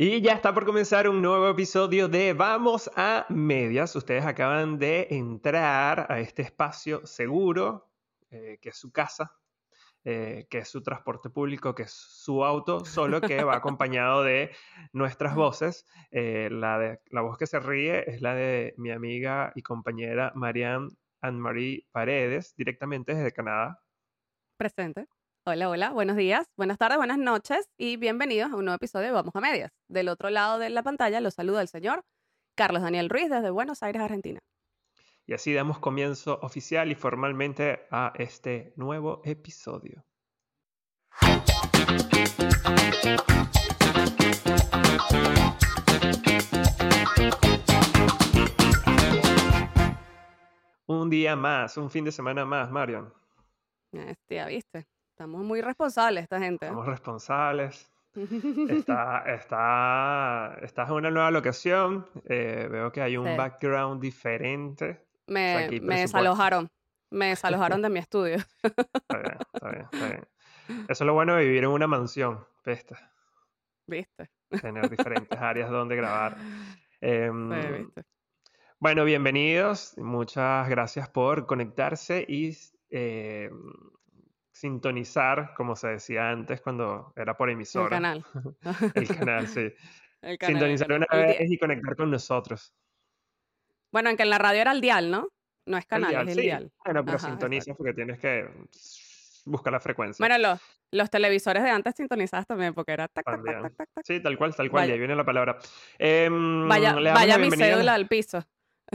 Y ya está por comenzar un nuevo episodio de Vamos a Medias. Ustedes acaban de entrar a este espacio seguro, eh, que es su casa, eh, que es su transporte público, que es su auto, solo que va acompañado de nuestras voces. Eh, la, de, la voz que se ríe es la de mi amiga y compañera Marianne Anne-Marie Paredes, directamente desde Canadá. Presente. Hola, hola, buenos días, buenas tardes, buenas noches y bienvenidos a un nuevo episodio de Vamos a Medias. Del otro lado de la pantalla los saluda el señor Carlos Daniel Ruiz desde Buenos Aires, Argentina. Y así damos comienzo oficial y formalmente a este nuevo episodio. Un día más, un fin de semana más, Marion. Este, ¿viste? Estamos muy responsables, esta gente. Estamos responsables. Está, está, estás en una nueva locación. eh, veo que hay un Sí. background diferente. Me, me desalojaron. Me desalojaron de mi estudio. Está bien, está bien, está bien. Eso es lo bueno de vivir en una mansión, pesta. ¿Viste? Tener diferentes áreas donde grabar. Em, Sí, ¿viste? Bueno, bienvenidos. Muchas gracias por conectarse y eh, sintonizar, como se decía antes cuando era por El emisora. canal. El canal, sí. El canal, el Sintonizar canal. una El vez y conectar con nosotros. Bueno, aunque en la radio era el dial, ¿no? No es El canal, dial, es el sí. dial. Bueno, pero Ajá, sintonizas porque tienes que buscar la frecuencia. Bueno, los, los televisores de antes sintonizadas también, porque era tac, tac, tac, tac, tac. Sí, tal cual, tal cual. y ahí viene la palabra. Em, Vaya, vaya mi bienvenida- cédula al piso.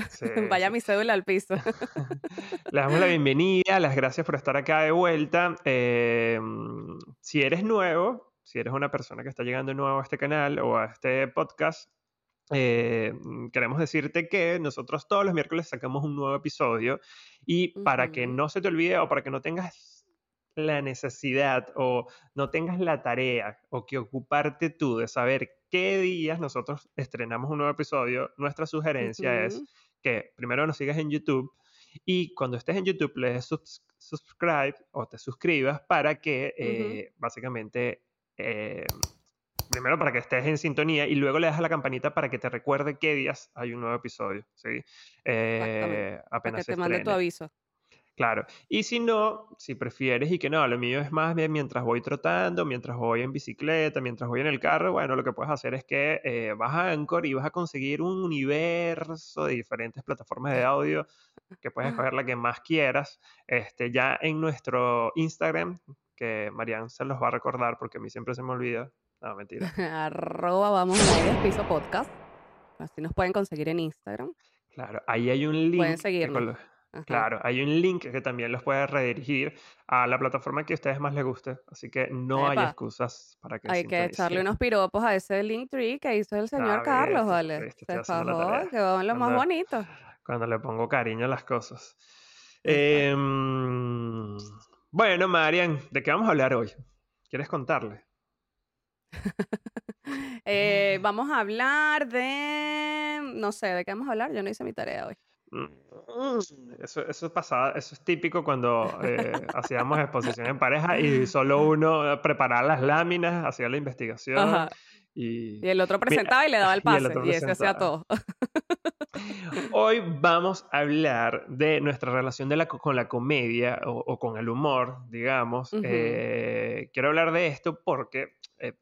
Sí, Vaya mi cédula al piso. Le damos la bienvenida, las gracias por estar acá de vuelta. Eh, si eres nuevo, si eres una persona que está llegando nuevo a este canal o a este podcast, eh, queremos decirte que nosotros todos los miércoles sacamos un nuevo episodio y para que no se te olvide o para que no tengas la necesidad o no tengas la tarea o que ocuparte tú de saber qué días nosotros estrenamos un nuevo episodio, nuestra sugerencia es que primero nos sigas en YouTube y cuando estés en YouTube le des subs- subscribe o te suscribas para que eh, básicamente, eh, primero para que estés en sintonía y luego le das a la campanita para que te recuerde qué días hay un nuevo episodio, ¿sí? Eh. Para apenas que se te mande tu aviso. Claro. Y si no, si prefieres y que no, lo mío es más bien mientras voy trotando, mientras voy en bicicleta, mientras voy en el carro, bueno, lo que puedes hacer es que eh, vas a Anchor y vas a conseguir un universo de diferentes plataformas de audio que puedes escoger la que más quieras. Este, ya en nuestro Instagram, que Marian se los va a recordar porque a mí siempre se me olvida. No, mentira. Arroba vamos a piso podcast. Así nos pueden conseguir en Instagram. Claro, ahí hay un link. Pueden que seguirnos. con lo- Ajá. Claro, hay un link que también los puede redirigir a la plataforma que a ustedes más les guste, así que no hay excusas para que Hay que echarle unos piropos a ese link tree que hizo el señor Carlos, ¿vale? Se fajó, quedó en lo más bonito. Cuando le pongo cariño a las cosas. Em, bueno, Marian, ¿de qué vamos a hablar hoy? ¿Quieres contarle? Eh, vamos a hablar de... No sé, ¿de qué vamos a hablar? Yo no hice mi tarea hoy. Mm, Eso, eso pasaba, eso es típico cuando eh, hacíamos exposición en pareja y solo uno preparaba las láminas, hacía la investigación Ajá. y Y el otro presentaba y le daba el y el pase. Y, ese hacía todo. Hoy vamos a hablar de nuestra relación de la, co- con la comedia o, o con el humor, digamos. Eh, quiero hablar de esto porque eh,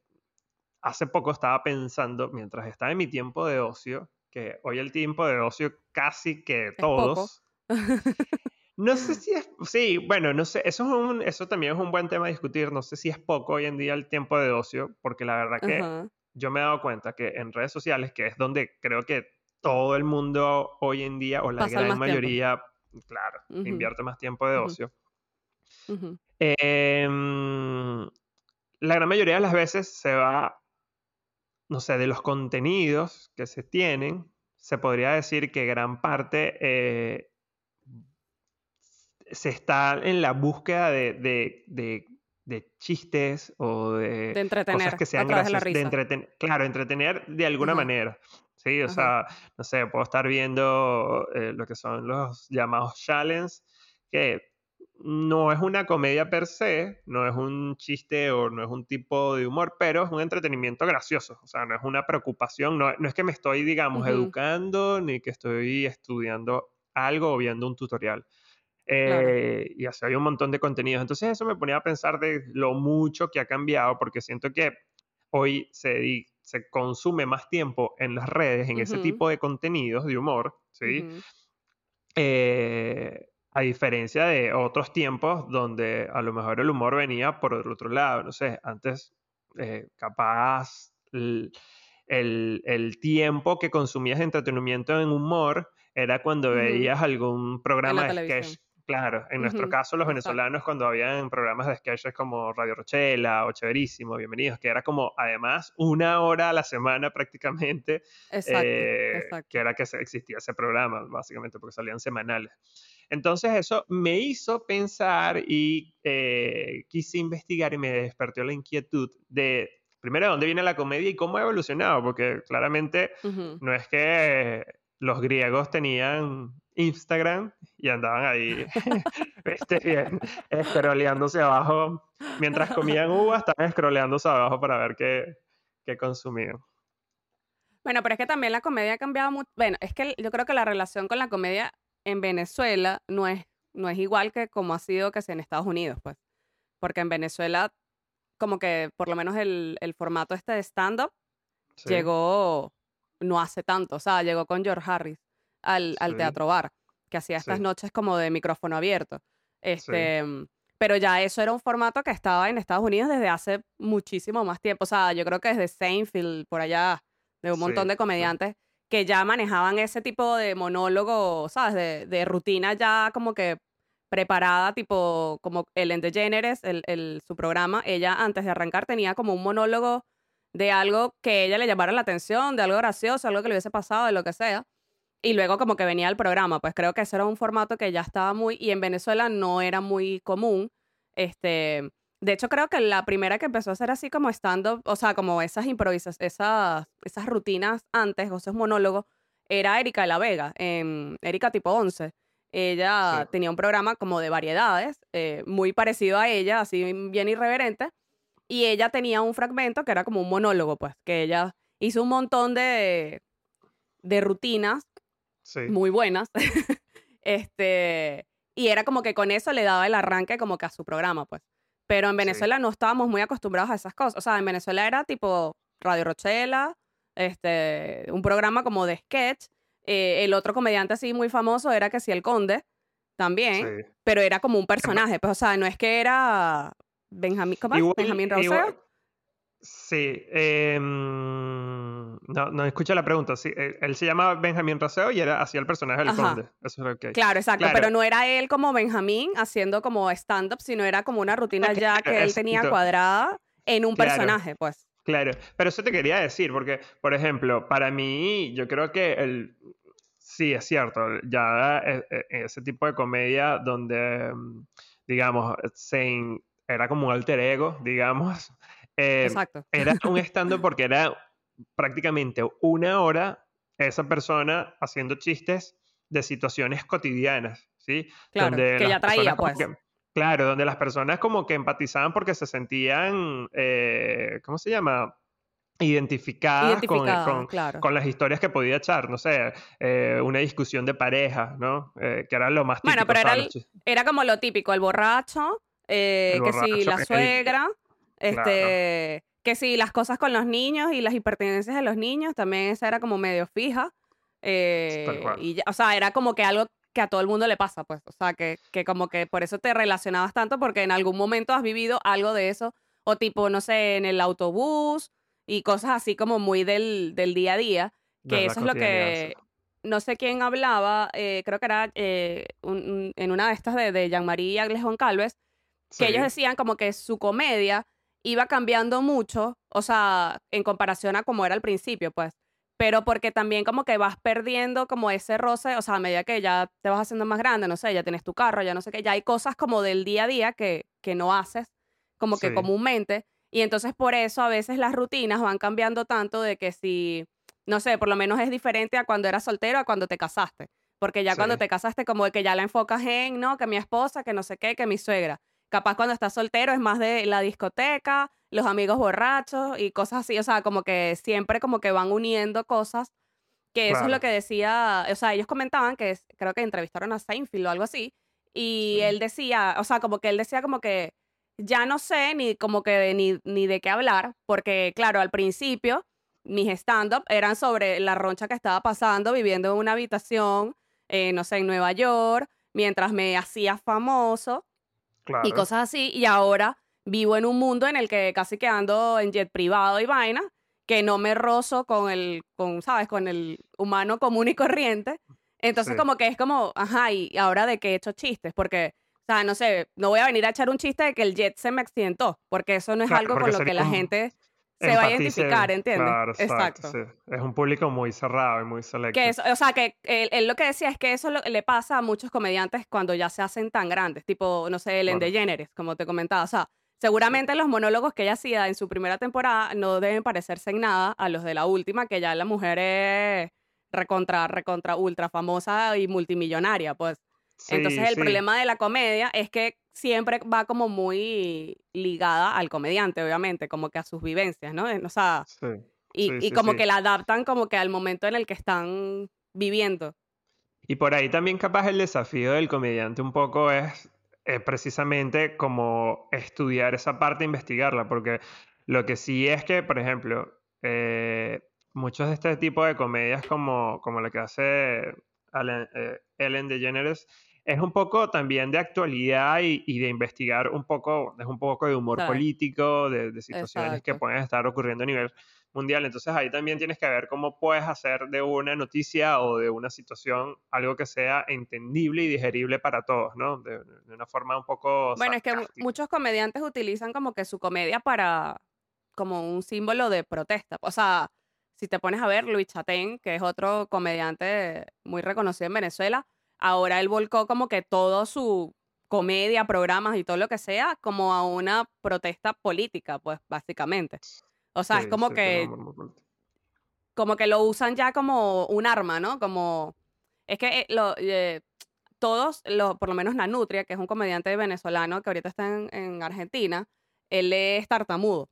hace poco estaba pensando, mientras estaba en mi tiempo de ocio, que hoy el tiempo de ocio casi que todos. No sé si es, sí, bueno, no sé, eso, es un, eso también es un buen tema a discutir, no sé si es poco hoy en día el tiempo de ocio, porque la verdad que Ajá. yo me he dado cuenta que en redes sociales, que es donde creo que todo el mundo hoy en día, o la Pasa gran más tiempo. mayoría, claro, Ujú. invierte más tiempo de Ujú. ocio. Ujú. Em, la gran mayoría de las veces se va, no sé, de los contenidos que se tienen, se podría decir que gran parte eh, se está en la búsqueda de, de- de- de chistes o de, De entretener cosas que sean de graciosas, de entreten- claro, entretener de alguna manera. Sí, o sea, no sé, puedo estar viendo eh, lo que son los llamados challenges, que no es una comedia per se, no es un chiste o no es un tipo de humor, pero es un entretenimiento gracioso. O sea, no es una preocupación, no, es que me estoy, digamos, educando ni que estoy estudiando algo o viendo un tutorial. Eh, y así hay un montón de contenidos. Entonces eso me ponía a pensar de lo mucho que ha cambiado, porque siento que hoy se, se consume más tiempo en las redes, en ese tipo de contenidos de humor, ¿sí? Eh, a diferencia de otros tiempos donde a lo mejor el humor venía por el otro lado, no sé, antes eh, capaz el, el, tiempo que consumías entretenimiento en humor era cuando veías algún programa de sketch. Claro, en nuestro caso los venezolanos cuando habían programas de sketches como Radio Rochela o Chéverísimo, Bienvenidos, que era como además una hora a la semana prácticamente, eh, que era que existía ese programa, básicamente porque salían semanales. Entonces eso me hizo pensar y eh, quise investigar y me despertó la inquietud de, primero, de dónde viene la comedia y cómo ha evolucionado, porque claramente no es que los griegos tenían Instagram y andaban ahí este, bien, abajo. Mientras comían uvas, estaban scrolleándose abajo para ver qué, qué consumían. Bueno, pero es que también la comedia ha cambiado mucho. Bueno, es que yo creo que la relación con la comedia en Venezuela no es, no es igual que como ha sido que sea en Estados Unidos, pues. Porque en Venezuela, como que por lo menos el, el formato este de stand-up llegó no hace tanto. O sea, llegó con George Harris al, Teatro Bar, que hacía estas noches como de micrófono abierto. Este, mm, Pero ya eso era un formato que estaba en Estados Unidos desde hace muchísimo más tiempo. O sea, yo creo que desde Seinfeld, por allá, de un montón de comediantes que ya manejaban ese tipo de monólogo, ¿sabes? De, de, rutina ya como que preparada, tipo como Ellen DeGeneres, el, el, su programa. Ella antes de arrancar tenía como un monólogo de algo que ella le llamara la atención, de algo gracioso, algo que le hubiese pasado, de lo que sea. Y luego como que venía el programa, pues creo que ese era un formato que ya estaba muy, y en Venezuela no era muy común. Este, de hecho creo que la primera que empezó a hacer así como stand-up, o sea, como esas improvisas, esas, esas rutinas antes, o esos monólogos, era Erika de la Vega, en Erika tipo 11. Ella tenía un programa como de variedades, eh, muy parecido a ella, así bien irreverente, y ella tenía un fragmento que era como un monólogo, pues, que ella hizo un montón de, de rutinas muy buenas. este, y era como que con eso le daba el arranque como que a su programa, pues. Pero en Venezuela no estábamos muy acostumbrados a esas cosas. O sea, en Venezuela era tipo Radio Rochela, este, un programa como de sketch. Eh, el otro comediante así muy famoso era que sí, el Conde, también, pero era como un personaje. Pues, o sea, no es que era Benjamín, ¿cómo Benjamín Rousseau. Sí, eh, no, no escucha la pregunta. Sí, eh, él, se llama Benjamín Raseo y era hacía el personaje del conde. Eso es que Claro, exacto. Pero no era él como Benjamín haciendo como stand-up, sino era como una rutina ya que él tenía cuadrada en un personaje, pues. Claro, pero eso te quería decir, porque, por ejemplo, para mí, yo creo que el. Sí, es cierto. Ya eh, eh, ese tipo de comedia donde, digamos, se, era como un alter ego, digamos. Exacto. Era un stand-up porque era prácticamente una hora esa persona haciendo chistes de situaciones cotidianas, ¿sí? Claro, que ya traía, pues. claro, donde las personas como que empatizaban porque se sentían, eh, ¿cómo se llama? Identificadas, con, con, las historias que podía echar, no sé, eh, una discusión de pareja, ¿no? Eh, que era lo más típico. Bueno, pero era, era como lo típico, el borracho, que si la suegra, este que sí, las cosas con los niños y las impertinencias de los niños, también esa era como medio fija. Eh, y o sea, era como que algo que a todo el mundo le pasa, pues. O sea, que, que como que por eso te relacionabas tanto, porque en algún momento has vivido algo de eso. O tipo, no sé, en el autobús y cosas así como muy del, del día a día. Que eso es lo que. No sé quién hablaba, eh, creo que era eh, en una de estas de, de Jean-Marie y Agles Calves, que ellos decían como que su comedia iba cambiando mucho, o sea, en comparación a como era al principio, pues. Pero porque también como que vas perdiendo como ese roce, o sea, a medida que ya te vas haciendo más grande, no sé, ya tienes tu carro, ya no sé qué, ya hay cosas como del día a día que, que no haces como que comúnmente. Y entonces por eso a veces las rutinas van cambiando tanto de que si, no sé, por lo menos es diferente a cuando eras soltero a cuando te casaste. Porque ya cuando te casaste, como de que ya la enfocas en, no, que mi esposa, que no sé qué, que mi suegra. Capaz cuando estás soltero es más de la discoteca, los amigos borrachos y cosas así. O sea, como que siempre como que van uniendo cosas. Que eso es lo que decía, o sea, ellos comentaban que es- creo que entrevistaron a Seinfeld o algo así. Y Sí. él decía, o sea, como que él decía como que ya no sé ni como que ni, ni de qué hablar, porque claro, al principio mis stand-up eran sobre la roncha que estaba pasando viviendo en una habitación, eh, no sé, en Nueva York, mientras me hacía famoso Claro. y cosas así, y ahora vivo en un mundo en el que casi que ando en jet privado y vaina, que no me rozo con el, con, ¿sabes? Con el humano común y corriente. Entonces Sí. como que es como, ajá, y ahora de qué he hecho chistes, porque, o sea, no sé, no voy a venir a echar un chiste de que el jet se me accidentó, porque eso no es Claro, algo con lo que la gente se va a identificar, ¿entiendes? Claro, exacto. Exacto. sí. Es un público muy cerrado y muy selecto. Que o sea, que él, él lo que decía es que eso lo- le pasa a muchos comediantes cuando ya se hacen tan grandes, tipo, no sé, Ellen Claro. DeGeneres, como te comentaba. O sea, seguramente los monólogos que ella hacía en su primera temporada no deben parecerse en nada a los de la última, que ya la mujer es recontra, recontra, ultra famosa y multimillonaria, pues. Entonces Sí, el sí. problema de la comedia es que siempre va como muy ligada al comediante, obviamente, como que a sus vivencias, ¿no? O sea, Sí. y, y como que la adaptan como que al momento en el que están viviendo. Y por ahí también capaz el desafío del comediante un poco es eh, precisamente como estudiar esa parte, investigarla, porque lo que sí es que, por ejemplo, eh, muchos de este tipo de comedias como, como la que hace Ellen, eh, Ellen DeGeneres es un poco también de actualidad y, y de investigar un poco, es un poco de humor político, de, de situaciones que Exacto. pueden estar ocurriendo a nivel mundial. Entonces ahí también tienes que ver cómo puedes hacer de una noticia o de una situación algo que sea entendible y digerible para todos, ¿no? De, de una forma un poco Bueno, es que mu- sarcástica. muchos comediantes utilizan como que su comedia para como un símbolo de protesta. O sea, si te pones a ver, Luis Chatén, que es otro comediante muy reconocido en Venezuela, ahora él volcó como que todo su comedia, programas y todo lo que sea como a una protesta política, pues básicamente. O sea, es como sí, que como que lo usan ya como un arma, ¿no? Como es que eh, lo, eh, todos, lo, por lo menos Nanutria, que es un comediante venezolano que ahorita está en, en Argentina, él es tartamudo.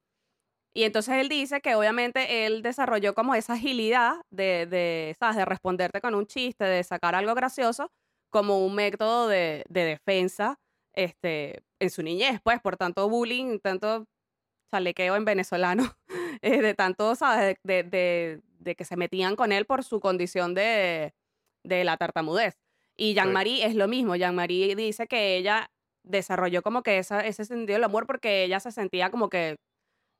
Y entonces él dice que obviamente él desarrolló como esa agilidad de, de, ¿sabes? de responderte con un chiste, de sacar algo gracioso, como un método de, de defensa este, en su niñez, pues, por tanto bullying, tanto chalequeo en venezolano, eh, de tanto, ¿sabes? De, de- de- de que se metían con él por su condición de, de la tartamudez. Y Jean-Marie es lo mismo. Jean-Marie dice que ella desarrolló como que esa, ese sentido del amor porque ella se sentía como que,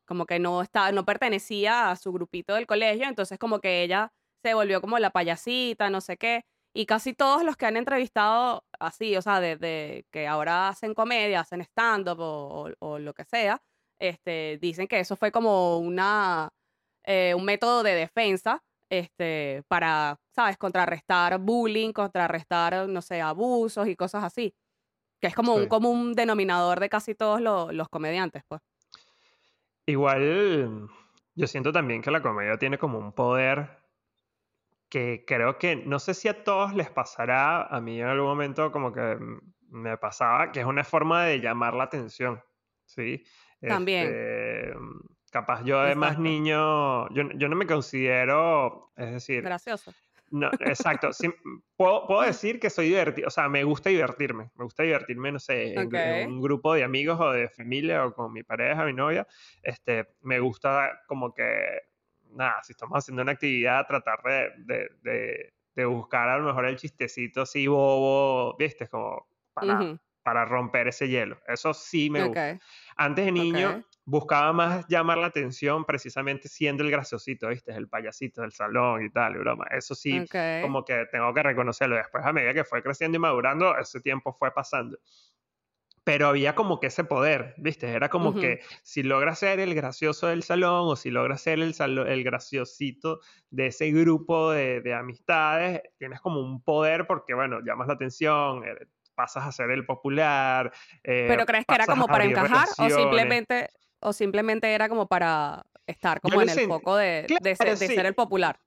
como que no, estaba, no pertenecía a su grupito del colegio, entonces como que ella se volvió como la payasita, no sé qué. Y casi todos los que han entrevistado así, o sea, de, que ahora hacen comedia, hacen stand-up o, o- o lo que sea, este, dicen que eso fue como una, eh, un método de defensa este, para, ¿sabes? Contrarrestar bullying, contrarrestar, no sé, abusos y cosas así. Que es como un común denominador de casi todos lo- los comediantes, pues. Igual, yo siento también que la comedia tiene como un poder que creo que, no sé si a todos les pasará, a mí en algún momento como que me pasaba, que es una forma de llamar la atención, ¿sí? También. Este, capaz yo de más niño, yo, yo no me considero, es decir, Gracioso. no, exacto. sí, puedo, puedo decir que soy divertido, o sea, me gusta divertirme. Me gusta divertirme, no sé, en, un grupo de amigos o de familia o con mi pareja, mi novia. Este, me gusta como que, nada, si estamos haciendo una actividad, tratar de, de, de- de buscar a lo mejor el chistecito así bobo, ¿viste? Como para, Ujú, para romper ese hielo. Eso sí me gusta. ok, Antes de niño ok. buscaba más llamar la atención precisamente siendo el graciosito, ¿viste? El payasito del salón y tal, y broma. Eso sí, ok. como que tengo que reconocerlo. Después, a medida que fue creciendo y madurando, ese tiempo fue pasando. Pero había como que ese poder, ¿viste? Era como que si logras ser el gracioso del salón o si logras ser el, el graciosito de ese grupo de, de amistades, tienes como un poder porque, bueno, llamas la atención, eh, pasas a ser el popular. eh, ¿Pero crees que era como para encajar o simplemente, o simplemente era como para estar como en el foco de, de, ser, de sí. ser el popular?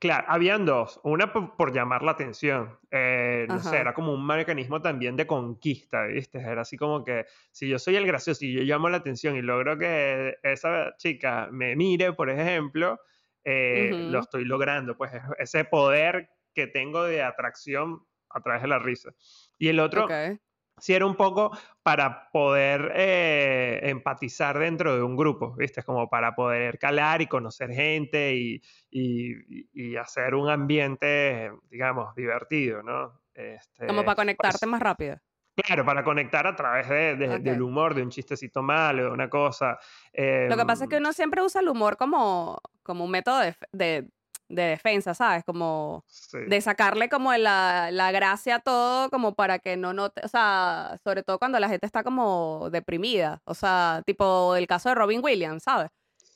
Claro, habían dos. Una por, por llamar la atención. Eh, no sé, era como un mecanismo también de conquista, ¿viste? Era así como que si yo soy el gracioso y yo llamo la atención y logro que esa chica me mire, por ejemplo, eh, lo estoy logrando. Pues es- ese poder que tengo de atracción a través de la risa. Y el otro, Ok. Sí era un poco para poder eh, empatizar dentro de un grupo, ¿viste? Como para poder calar y conocer gente y, y- y hacer un ambiente, digamos, divertido, ¿no? Este, Como para conectarte eso- más rápido. claro, para conectar a través de- del humor, de un chistecito malo, de una cosa. Lo que pasa es que em, uno siempre usa el humor como, como un método de, de- de defensa, ¿sabes? Como sí, de sacarle como la, la gracia a todo, como para que no note, o sea, sobre todo cuando la gente está como deprimida, o sea, tipo el caso de Robin Williams, ¿sabes?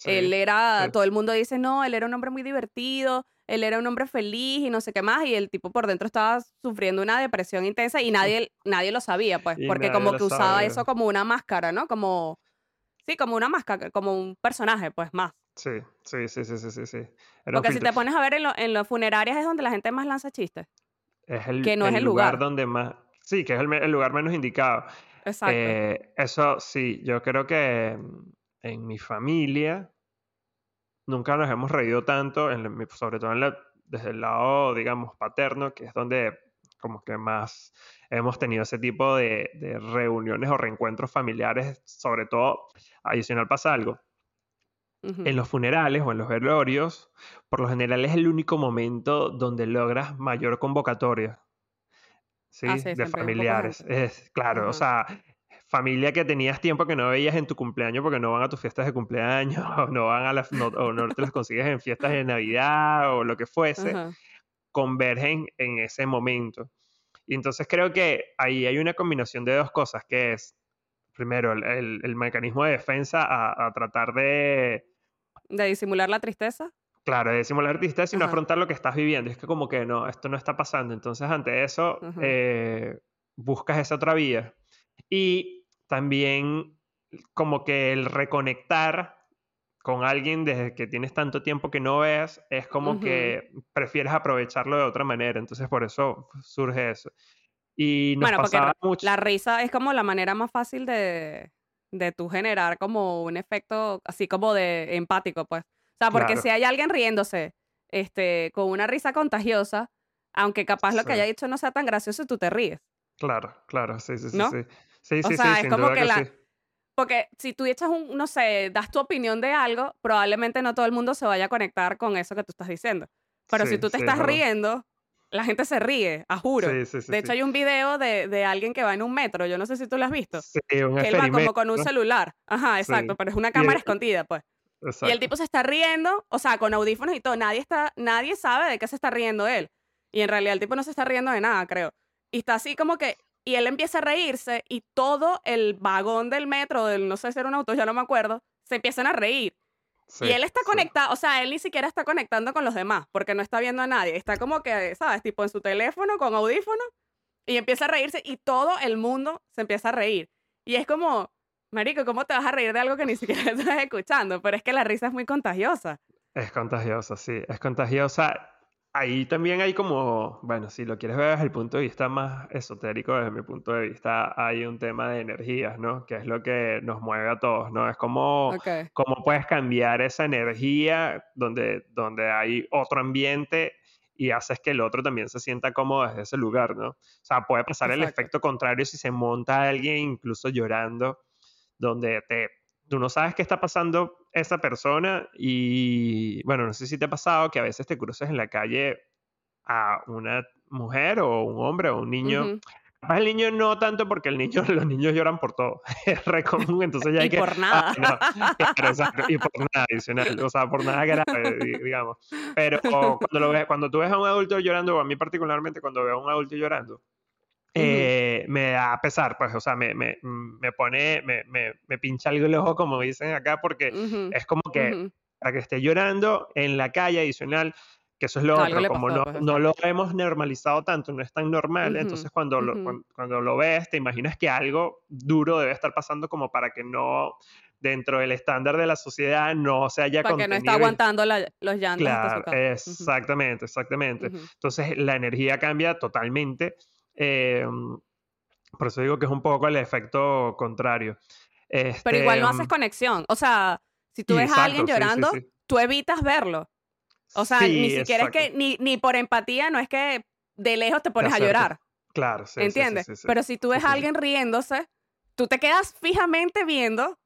Él era, sí. todo el mundo dice, no, él era un hombre muy divertido, él era un hombre feliz y no sé qué más, y el tipo por dentro estaba sufriendo una depresión intensa y nadie, nadie lo sabía, pues, Y porque como que usaba eso como una máscara, ¿no? Como, sí, como una máscara, como un personaje, pues, más. Sí, sí, sí, sí, sí, sí, sí. Era Porque si te pones a ver en, lo- en las funerarias es donde la gente más lanza chistes, Es el, que no es el lugar lugar. donde más... Sí, que es el, lugar menos indicado. Exacto. Eh, eso sí, yo creo que mm, en mi familia nunca nos hemos reído tanto, en sobre todo en la- desde el lado, digamos, paterno, que es donde como que más hemos tenido ese tipo de, de reuniones o reencuentros familiares, sobre todo, adicional pasa algo, Ujú. en los funerales o en los velorios, por lo general es el único momento donde logras mayor convocatoria. ¿sí? Ah, sí, de familiares. Es, claro, o Ajá. sea, familia que tenías tiempo que no veías en tu cumpleaños porque no van a tus fiestas de cumpleaños, o no van a las, no, o no te las consigues en fiestas de Navidad o lo que fuese, Ajá. convergen en ese momento. Y entonces creo que ahí hay una combinación de dos cosas, que es, primero, el, el- el mecanismo de defensa a, a tratar de, De disimular la tristeza. Claro, de simular tristeza, sino Ajá. afrontar lo que estás viviendo. Es que como que no, esto no está pasando. Entonces, ante eso, eh, buscas esa otra vía. Y también como que el reconectar con alguien desde que tienes tanto tiempo que no ves, es como que prefieres aprovecharlo de otra manera. Entonces, por eso surge eso. Y nos Bueno, pasaba mucho. la risa es como la manera más fácil de, de tú generar como un efecto así como de empático, pues. O sea, porque Claro, si hay alguien riéndose este, con una risa contagiosa, aunque capaz lo que sí, haya dicho no sea tan gracioso, tú te ríes, claro, claro, sí, sí, sí, ¿no? sí. Sí, O sí, sí, sea, es sin como que que la... sí. Porque si tú echas un, no sé, das tu opinión de algo, probablemente no todo el mundo se vaya a conectar con eso que tú estás diciendo. Pero si Sí, tú te sí, es estás riendo, la gente se ríe, a juro. Sí, sí, sí, De hecho, hay un video de, de alguien que va en un metro, yo no sé si tú lo has visto, Sí, un que él va como con un celular. Ajá, exacto, pero es una cámara el- escondida, pues. Y el tipo se está riendo, o sea, con audífonos y todo. Nadie, está, nadie sabe de qué se está riendo él. Y en realidad el tipo no se está riendo de nada, creo. Y está así como que... Y él empieza a reírse y todo el vagón del metro, del no sé si era un auto, ya no me acuerdo, se empiezan a reír. Sí, Y él está sí. conectado, o sea, él ni siquiera está conectando con los demás, porque no está viendo a nadie. Está como que, ¿sabes? Tipo en su teléfono, con audífonos, y empieza a reírse y todo el mundo se empieza a reír. Y es como, Marico, ¿cómo te vas a reír de algo que ni siquiera estás escuchando? Pero es que la risa es muy contagiosa. Es contagiosa, sí, es contagiosa. Ahí también hay como, bueno, si lo quieres ver desde el punto de vista más esotérico, desde mi punto de vista, hay un tema de energías, ¿no? Que es lo que nos mueve a todos, ¿no? Es como, cómo puedes cambiar esa energía donde, donde hay otro ambiente y haces que el otro también se sienta cómodo desde ese lugar, ¿no? O sea, puede pasar el efecto contrario si se monta alguien incluso llorando, donde te, tú no sabes qué está pasando esa persona y, bueno, no sé si te ha pasado que a veces te cruces en la calle a una mujer o un hombre o un niño. Capaz el niño no tanto porque el niño, los niños lloran por todo. Es re común, entonces ya hay Y que... por Ah, nada. no, claro, exacto, y por nada adicional, o sea, por nada grave, di- digamos. Pero cuando, lo ves, cuando tú ves a un adulto llorando, o a mí particularmente cuando veo a un adulto llorando, Eh, me da pesar, pues, o sea, me, me, me pone, me, me, me pincha el ojo, como dicen acá, porque Ujú. es como que Ujú. para que esté llorando en la calle adicional, que eso es lo Algo otro, como pasó, no, pues, no lo hemos normalizado tanto, no es tan normal, entonces cuando lo, Ujú. cuan- cuando, lo ves, te imaginas que algo duro debe estar pasando como para que no dentro del estándar de la sociedad no se haya Para que no está aguantando los llantos. Claro, exactamente, exactamente. Entonces la energía cambia totalmente. Em, por eso digo que es un poco el efecto contrario. Pero igual no haces este, conexión. O sea, si tú ves a alguien llorando, tú evitas verlo. O sea, ni siquiera es que, ni, ni por empatía, no es que de lejos te pones a llorar. Claro, sí. ¿Entiendes? Pero si tú ves a alguien riéndose, tú te quedas fijamente viendo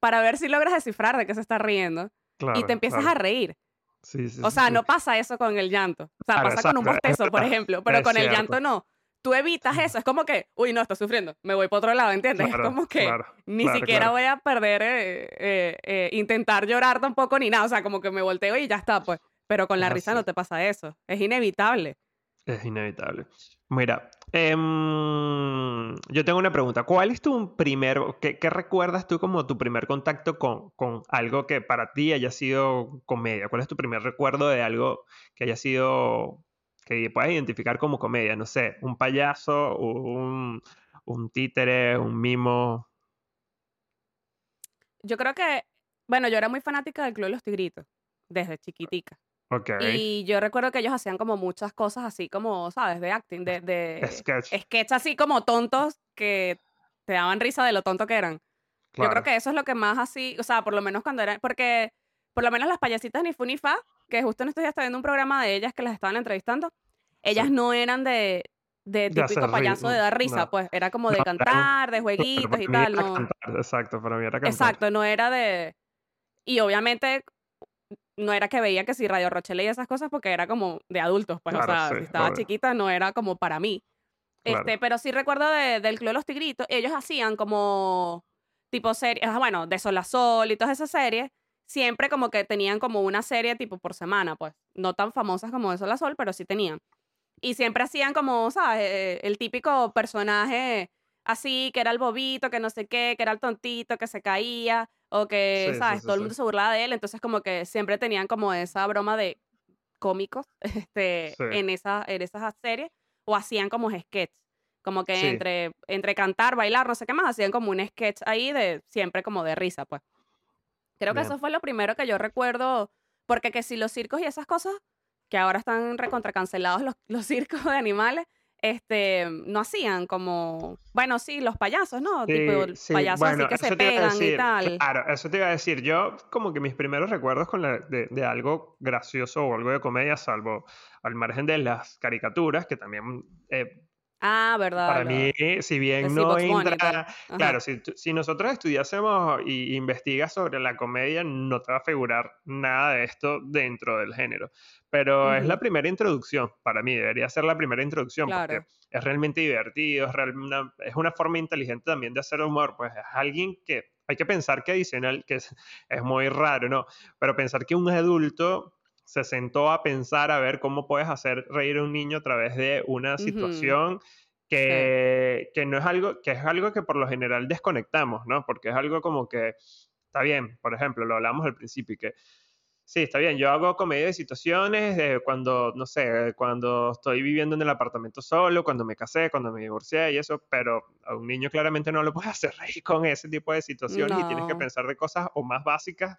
para ver si logras descifrar de qué se está riendo. y te empiezas a reír. Sí, sí, o sea, no pasa eso con el llanto. O sea, pasa con un bostezo, por ejemplo, pero con el llanto no. Tú evitas eso. Es como que, uy, no, estoy sufriendo. Me voy para otro lado, ¿entiendes? es como que ni siquiera voy a perder, eh, eh, eh, intentar llorar tampoco ni nada. O sea, como que me volteo y ya está, pues. Pero con la risa no te pasa eso. Es inevitable. Es inevitable. Mira, em, yo tengo una pregunta. ¿Cuál es tu primer, qué, recuerdas tú como tu primer contacto con, con, algo que para ti haya sido comedia? ¿Cuál es tu primer recuerdo de algo que haya sido, que puedas identificar como comedia? No sé, un payaso, un, un títere, un mimo. Yo creo que, bueno, yo era muy fanática del Club de los Tigritos, desde chiquitica. Y yo recuerdo que ellos hacían como muchas cosas así como, ¿sabes? De acting, de, de sketch. así como tontos que te daban risa de lo tonto que eran. Yo creo que eso es lo que más así, o sea, por lo menos cuando eran, porque por lo menos las payasitas ni Funifa, que justo en estos días estaba viendo un programa de ellas que las estaban entrevistando, ellas no eran de, de típico payaso de dar risa, pues era como de cantar, de jueguitos y tal. No. exacto, para mí era cantar. Exacto, no era de... Y obviamente no era que veía que si Radio Rochelle y esas cosas porque era como de adultos, pues, o sea, si estaba chiquita no era como para mí. Este, pero sí recuerdo del Club de los Tigritos, ellos hacían como tipo series, bueno, de Sol a Sol y todas esas series, siempre como que tenían como una serie tipo por semana, pues, no tan famosas como de Sol a Sol, pero sí tenían. Y siempre hacían como, ¿sabes? Eh, el típico personaje así, que era el bobito, que no sé qué, que era el tontito, que se caía, o que, ¿sabes? Todo el mundo se burlaba de él, entonces como que siempre tenían como esa broma de cómicos este, en, esa, en esas series, o hacían como sketches, como que entre, entre cantar, bailar, no sé qué más, hacían como un sketch ahí de siempre como de risa, pues. Creo que eso fue lo primero que yo recuerdo, porque que si los circos y esas cosas, que ahora están recontracancelados los, los circos de animales, este, no hacían como, bueno, sí, los payasos, ¿no? tipo payasos así que se pegan y tal. Claro, eso te iba a decir. Yo, como que mis primeros recuerdos con de, algo gracioso o algo de comedia, salvo al margen de las caricaturas, que también eh, Ah, verdad. Para mí, si bien no entra. Claro, si, si, nosotros estudiásemos y investigas sobre la comedia, no te va a figurar nada de esto dentro del género. Pero es la primera introducción, para mí, debería ser la primera introducción, porque es realmente divertido, es, una, es una forma inteligente también de hacer humor, pues es alguien que hay que pensar que adicional, que es, es muy raro, ¿no? Pero pensar que un adulto se sentó a pensar a ver cómo puedes hacer reír a un niño a través de una situación que, que, no es algo, que es algo que por lo general desconectamos, ¿no? Porque es algo como que, está bien, por ejemplo, lo hablamos al principio y que, sí, está bien, yo hago comedia de situaciones de cuando, no sé, cuando estoy viviendo en el apartamento solo, cuando me casé, cuando me divorcié y eso, pero a un niño claramente no lo puedes hacer reír con ese tipo de situaciones y tienes que pensar de cosas o más básicas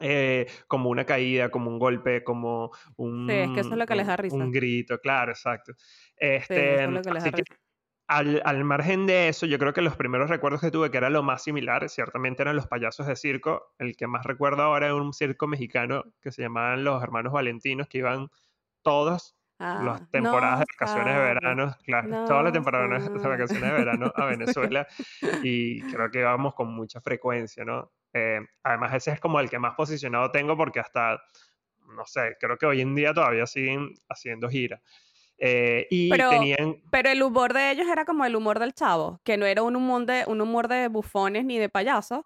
eh, como una caída, como un golpe, como un, sí, es que eso es lo que les da risa. un grito, claro, exacto. Este, que al, al, margen de eso, yo creo que los primeros recuerdos que tuve, que era lo más similar, ciertamente eran los payasos de circo. El que más recuerdo ahora es un circo mexicano que se llamaban los Hermanos Valentinos, que iban todas ah, las temporadas de vacaciones de verano, claro, todas las temporadas de vacaciones de verano a Venezuela y creo que íbamos con mucha frecuencia, ¿no? Eh, además, ese es como el que más posicionado tengo porque hasta, no sé, creo que hoy en día todavía siguen haciendo gira. Eh, y pero, tenían... pero el humor de ellos era como el humor del chavo, que no era un humor de, un humor de bufones ni de payasos,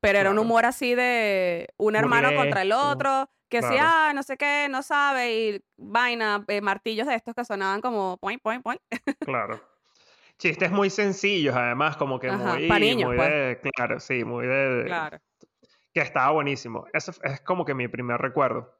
pero era un humor así de un hermano contra el otro, que decía, ah, no sé qué, no sabe, y vaina, eh, martillos de estos que sonaban como point, point, point. Claro chistes muy sencillos, además, como que muy, muy pues. de, claro, sí, muy de, claro. que estaba buenísimo. Eso es como que mi primer recuerdo.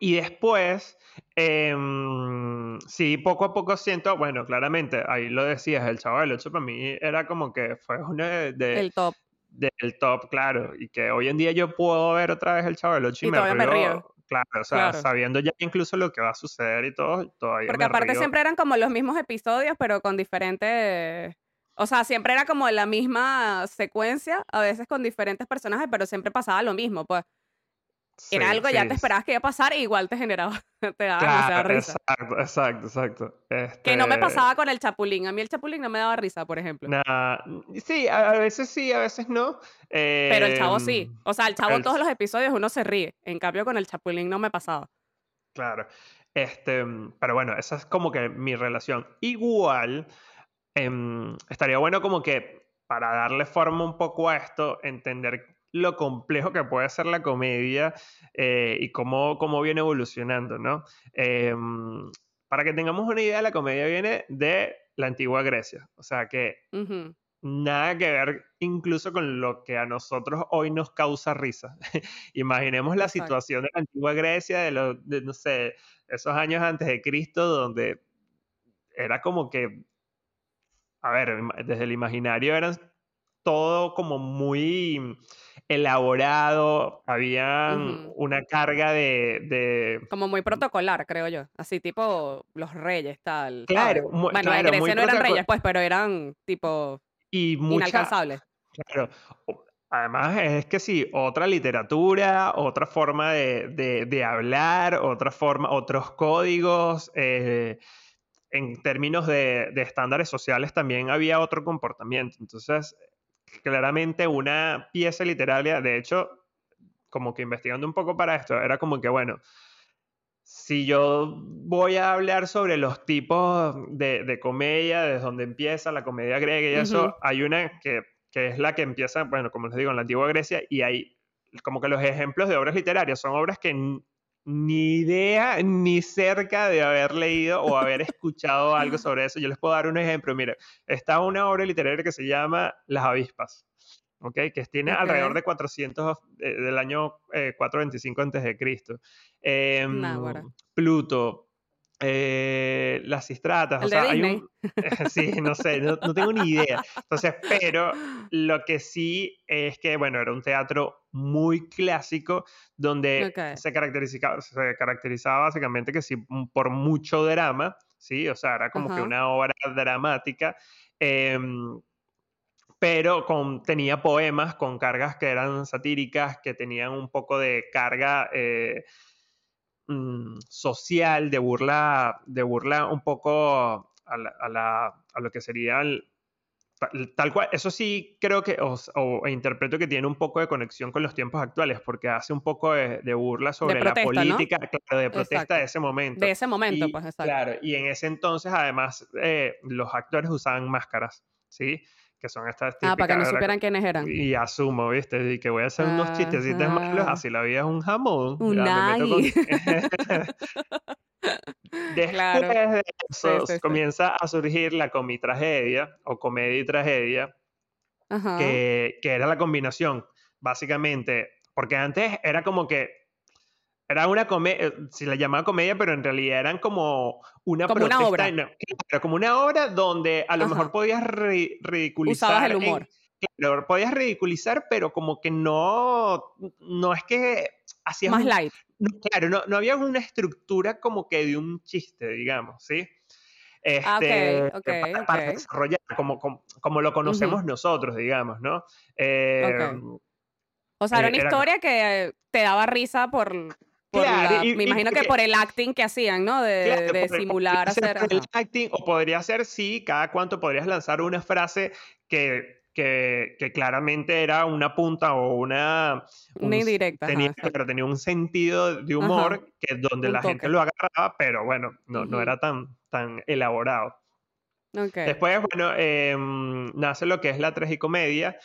Y después, em, sí, poco a poco siento, bueno, claramente, ahí lo decías, el Chavo del 8 para mí era como que fue uno de... el top. Del top, claro. Y que hoy en día yo puedo ver otra vez el Chavo del Ocho y, me, río, Claro, o sea, sabiendo ya incluso lo que va a suceder y todo, todavía Porque aparte siempre eran como los mismos episodios, pero con diferentes... O sea, siempre era como la misma secuencia, a veces con diferentes personajes, pero siempre pasaba lo mismo, pues. Era algo, ya te esperabas que iba a pasar e igual te generaba, te daba claro, risa. Exacto, exacto, exacto. Que no me este pasaba con el chapulín. A mí el chapulín no me daba risa, por ejemplo. sí, a veces sí, a veces no. Pero el chavo sí. Em, o sea, el chavo en todos los episodios uno se ríe. En cambio, con el chapulín no me pasaba. Claro. Este, pero bueno, esa es como que mi relación. Igual, em, estaría bueno como que para darle forma un poco a esto, entender lo complejo que puede ser la comedia eh, y cómo, cómo, viene evolucionando, ¿no? Em, para que tengamos una idea, la comedia viene de la antigua Grecia, o sea que nada que ver incluso con lo que a nosotros hoy nos causa risa. Imaginemos la situación de la antigua Grecia, de, los, no sé, esos años antes de Cristo, donde era como que, a ver, desde el imaginario eran todo como muy elaborado, había una carga de, Como muy protocolar, creo yo. Así tipo los reyes, tal. Claro. bueno, en Grecia no eran reyes, pues, pero eran tipo y inalcanzables. Claro. Además, es que sí, otra literatura, otra forma de, hablar, otra forma, otros códigos. Eh, en términos de, de, estándares sociales también había otro comportamiento. Entonces, claramente una pieza literaria, de hecho, como que investigando un poco para esto, era como que, bueno, si yo voy a hablar sobre los tipos de, comedia, desde donde empieza la comedia griega y eso, hay una que, que, es la que empieza, bueno, como les digo, en la antigua Grecia, y hay como que los ejemplos de obras literarias. Son obras que ni idea ni cerca de haber leído o haber escuchado algo sobre eso. Yo les puedo dar un ejemplo. Mira, está una obra literaria que se llama Las avispas, ¿ok? Que tiene alrededor de 400 eh, del año 425 a.C. Eh, Pluto, eh, las cistratas, o sea, hay un... sí, no sé, no, tengo ni idea. Entonces, pero lo que sí es que, bueno, era un teatro muy clásico donde se, caracterizaba, se caracterizaba básicamente que sí, por mucho drama, ¿sí? O sea, era como que una obra dramática. Em, pero con, tenía poemas con cargas que eran satíricas, que tenían un poco de carga eh, Mm, social, de burla, de burla un poco a, la, a, lo que sería tal cual. Eso sí creo que, o, interpreto que tiene un poco de conexión con los tiempos actuales, porque hace un poco de, burla sobre la política, de protesta de ese momento. De ese momento, pues, exacto. Claro, y en ese entonces, además, eh, los actores usaban máscaras, ¿sí? que son estas típicas. Ah, para que no supieran quiénes eran. Y asumo, ¿viste? Y que voy a hacer unos chistecitos malos, así la vida es un jamón. Un Después de eso comienza a surgir la comitragedia o comedia y tragedia, Que, que era la combinación, básicamente, porque antes era como que era una comedia, eh, se la llamaba comedia, pero en realidad eran como una como una obra. como una obra donde a lo mejor podías ridiculizar. Usabas el humor. claro, podías ridiculizar, pero como que no, no es que hacías... Más light. Claro, no, no había una estructura como que de un chiste, digamos, ¿sí? ah, este, para, desarrollar como, como, lo conocemos nosotros, digamos, ¿no? Eh, o sea, era una eh, historia que te daba risa por, me imagino que, por el acting que hacían, ¿no? De, simular hacer. el acting, o podría ser, sí, cada cuánto podrías lanzar una frase que, que, claramente era una punta o una. una indirecta. Tenía, pero tenía un sentido de humor que donde la gente lo agarraba, pero bueno, no, no era tan, tan elaborado. Okay. Después, bueno, em, nace lo que es la tragicomedia.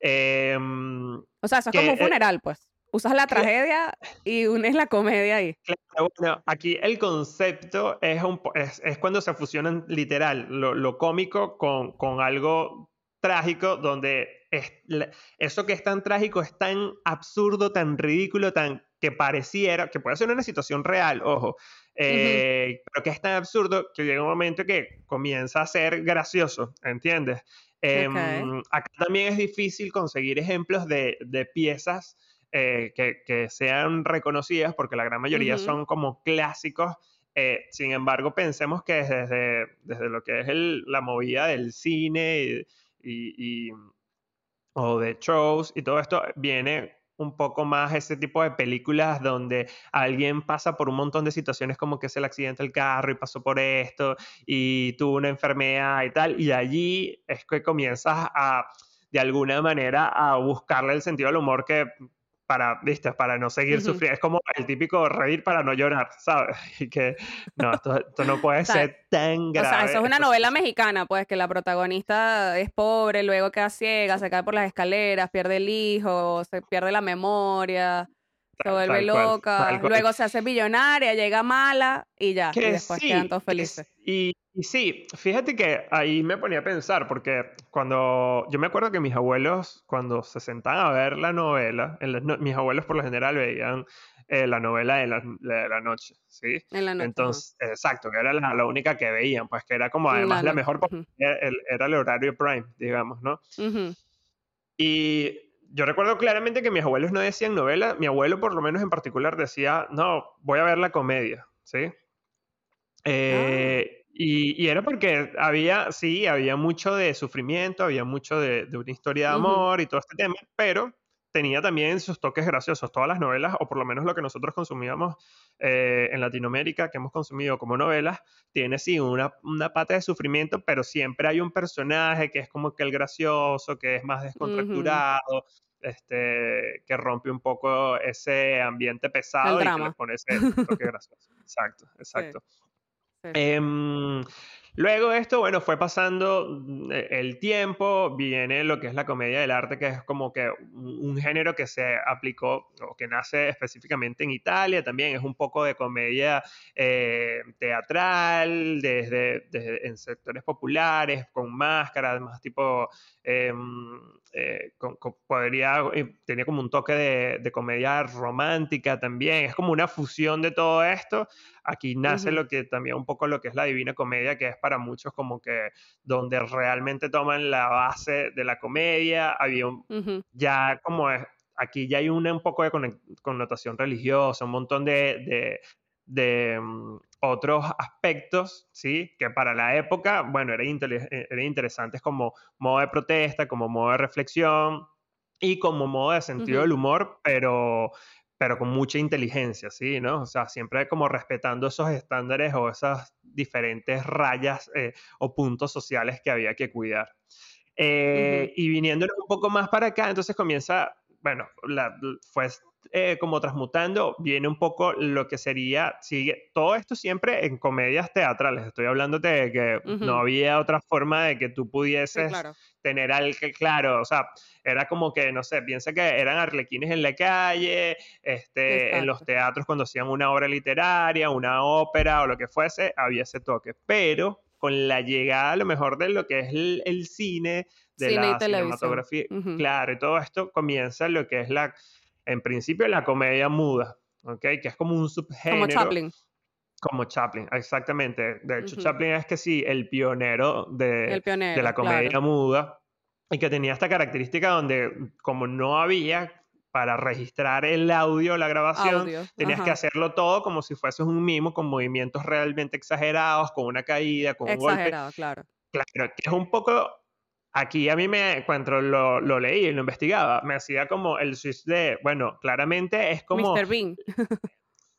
Eh, o sea, eso es como un funeral, pues usas la tragedia y unes la comedia ahí. Claro, bueno, aquí el concepto es, un, es, es cuando se fusionan literal lo, lo cómico con, con, algo trágico, donde es, eso que es tan trágico es tan absurdo, tan ridículo, tan que pareciera, que puede ser una situación real, ojo, eh, pero que es tan absurdo que llega un momento que comienza a ser gracioso, ¿entiendes? Em, acá también es difícil conseguir ejemplos de, piezas eh, que, sean reconocidas porque la gran mayoría son como clásicos. Eh, sin embargo, pensemos que desde, desde lo que es la movida del cine y, o de shows y todo esto, viene un poco más ese tipo de películas donde alguien pasa por un montón de situaciones como que es el accidente del carro y pasó por esto y tuvo una enfermedad y tal, y allí es que comienzas a, de alguna manera, a buscarle el sentido al humor que para, ¿viste? Para no seguir sufriendo. Es como el típico reír para no llorar, ¿sabes? Y que, no, esto, no puede ser tan grave. O sea, eso es una novela mexicana, pues, que la protagonista es pobre, luego queda ciega, se cae por las escaleras, pierde el hijo, se pierde la memoria, se vuelve loca, luego se hace millonaria, llega mala y ya, y después quedan todos felices. Y, y sí, fíjate que ahí me ponía a pensar, porque cuando yo me acuerdo que mis abuelos, cuando se sentaban a ver la novela, mis abuelos por lo general veían eh, la novela de la, noche, ¿sí? En la noche. Entonces, exacto, que era la, única que veían, pues que era como además la, mejor, era, el, horario prime, digamos, ¿no? Y yo recuerdo claramente que mis abuelos no decían novela, mi abuelo por lo menos en particular decía, no, voy a ver la comedia, ¿sí? Eh, y, era porque había, sí, había mucho de sufrimiento, había mucho de, una historia de amor y todo este tema, pero tenía también sus toques graciosos. Todas las novelas, o por lo menos lo que nosotros consumíamos eh, en Latinoamérica, que hemos consumido como novelas, tiene sí una, una pata de sufrimiento, pero siempre hay un personaje que es como que el gracioso, que es más descontracturado, este, que rompe un poco ese ambiente pesado y que le pone ese toque gracioso. Exacto, exacto. Em, luego esto, bueno, fue pasando mm, e, el tiempo, viene lo que es la comedia del arte, que es como que un, género que se aplicó o que nace específicamente en Italia, también. Es un poco de comedia eh, teatral, desde, en sectores populares, con máscaras, más tipo, em, eh, podría, eh, tenía como un toque de, de comedia romántica también, es como una fusión de todo esto. Aquí nace lo que también un poco lo que es la Divina Comedia, que es para muchos como que donde realmente toman la base de la comedia. Había ya como es, aquí ya hay una un poco de connotación religiosa, un montón de, de, mm, otros aspectos, ¿sí? Que para la época, bueno, eran, eh, eran interesantes como modo de protesta, como modo de reflexión y como modo de sentido del humor, pero pero con mucha inteligencia, ¿sí? ¿no? O sea, siempre como respetando esos estándares o esas diferentes rayas eh, o puntos sociales que había que cuidar. Eh, y viniendo un poco más para acá, entonces comienza, bueno, la, fue eh, como transmutando, viene un poco lo que sería, sigue, todo esto siempre en comedias teatrales, estoy hablándote de que no había otra forma de que tú pudieses tener al que, claro, o sea, era como que, no sé, piensa que eran arlequines en la calle, este, en los teatros cuando hacían una obra literaria, una ópera o lo que fuese, había ese toque, pero con la llegada a lo mejor de lo que es el, cine, de la cinematografía, claro, y todo esto comienza lo que es la en principio la comedia muda, ¿ok? Que es como un subgénero. Como Chaplin. Como Chaplin, exactamente. De hecho, Chaplin es que sí, el pionero de, de la comedia muda y que tenía esta característica donde como no había para registrar el audio, la grabación, tenías que hacerlo todo como si fueses un mimo con movimientos realmente exagerados, con una caída, con un golpe. Exagerado, claro. Claro, que es un poco Aquí a mí me, cuando lo, lo, leí y lo investigaba, me hacía como el switch de, bueno, claramente es como... Mr. Bean.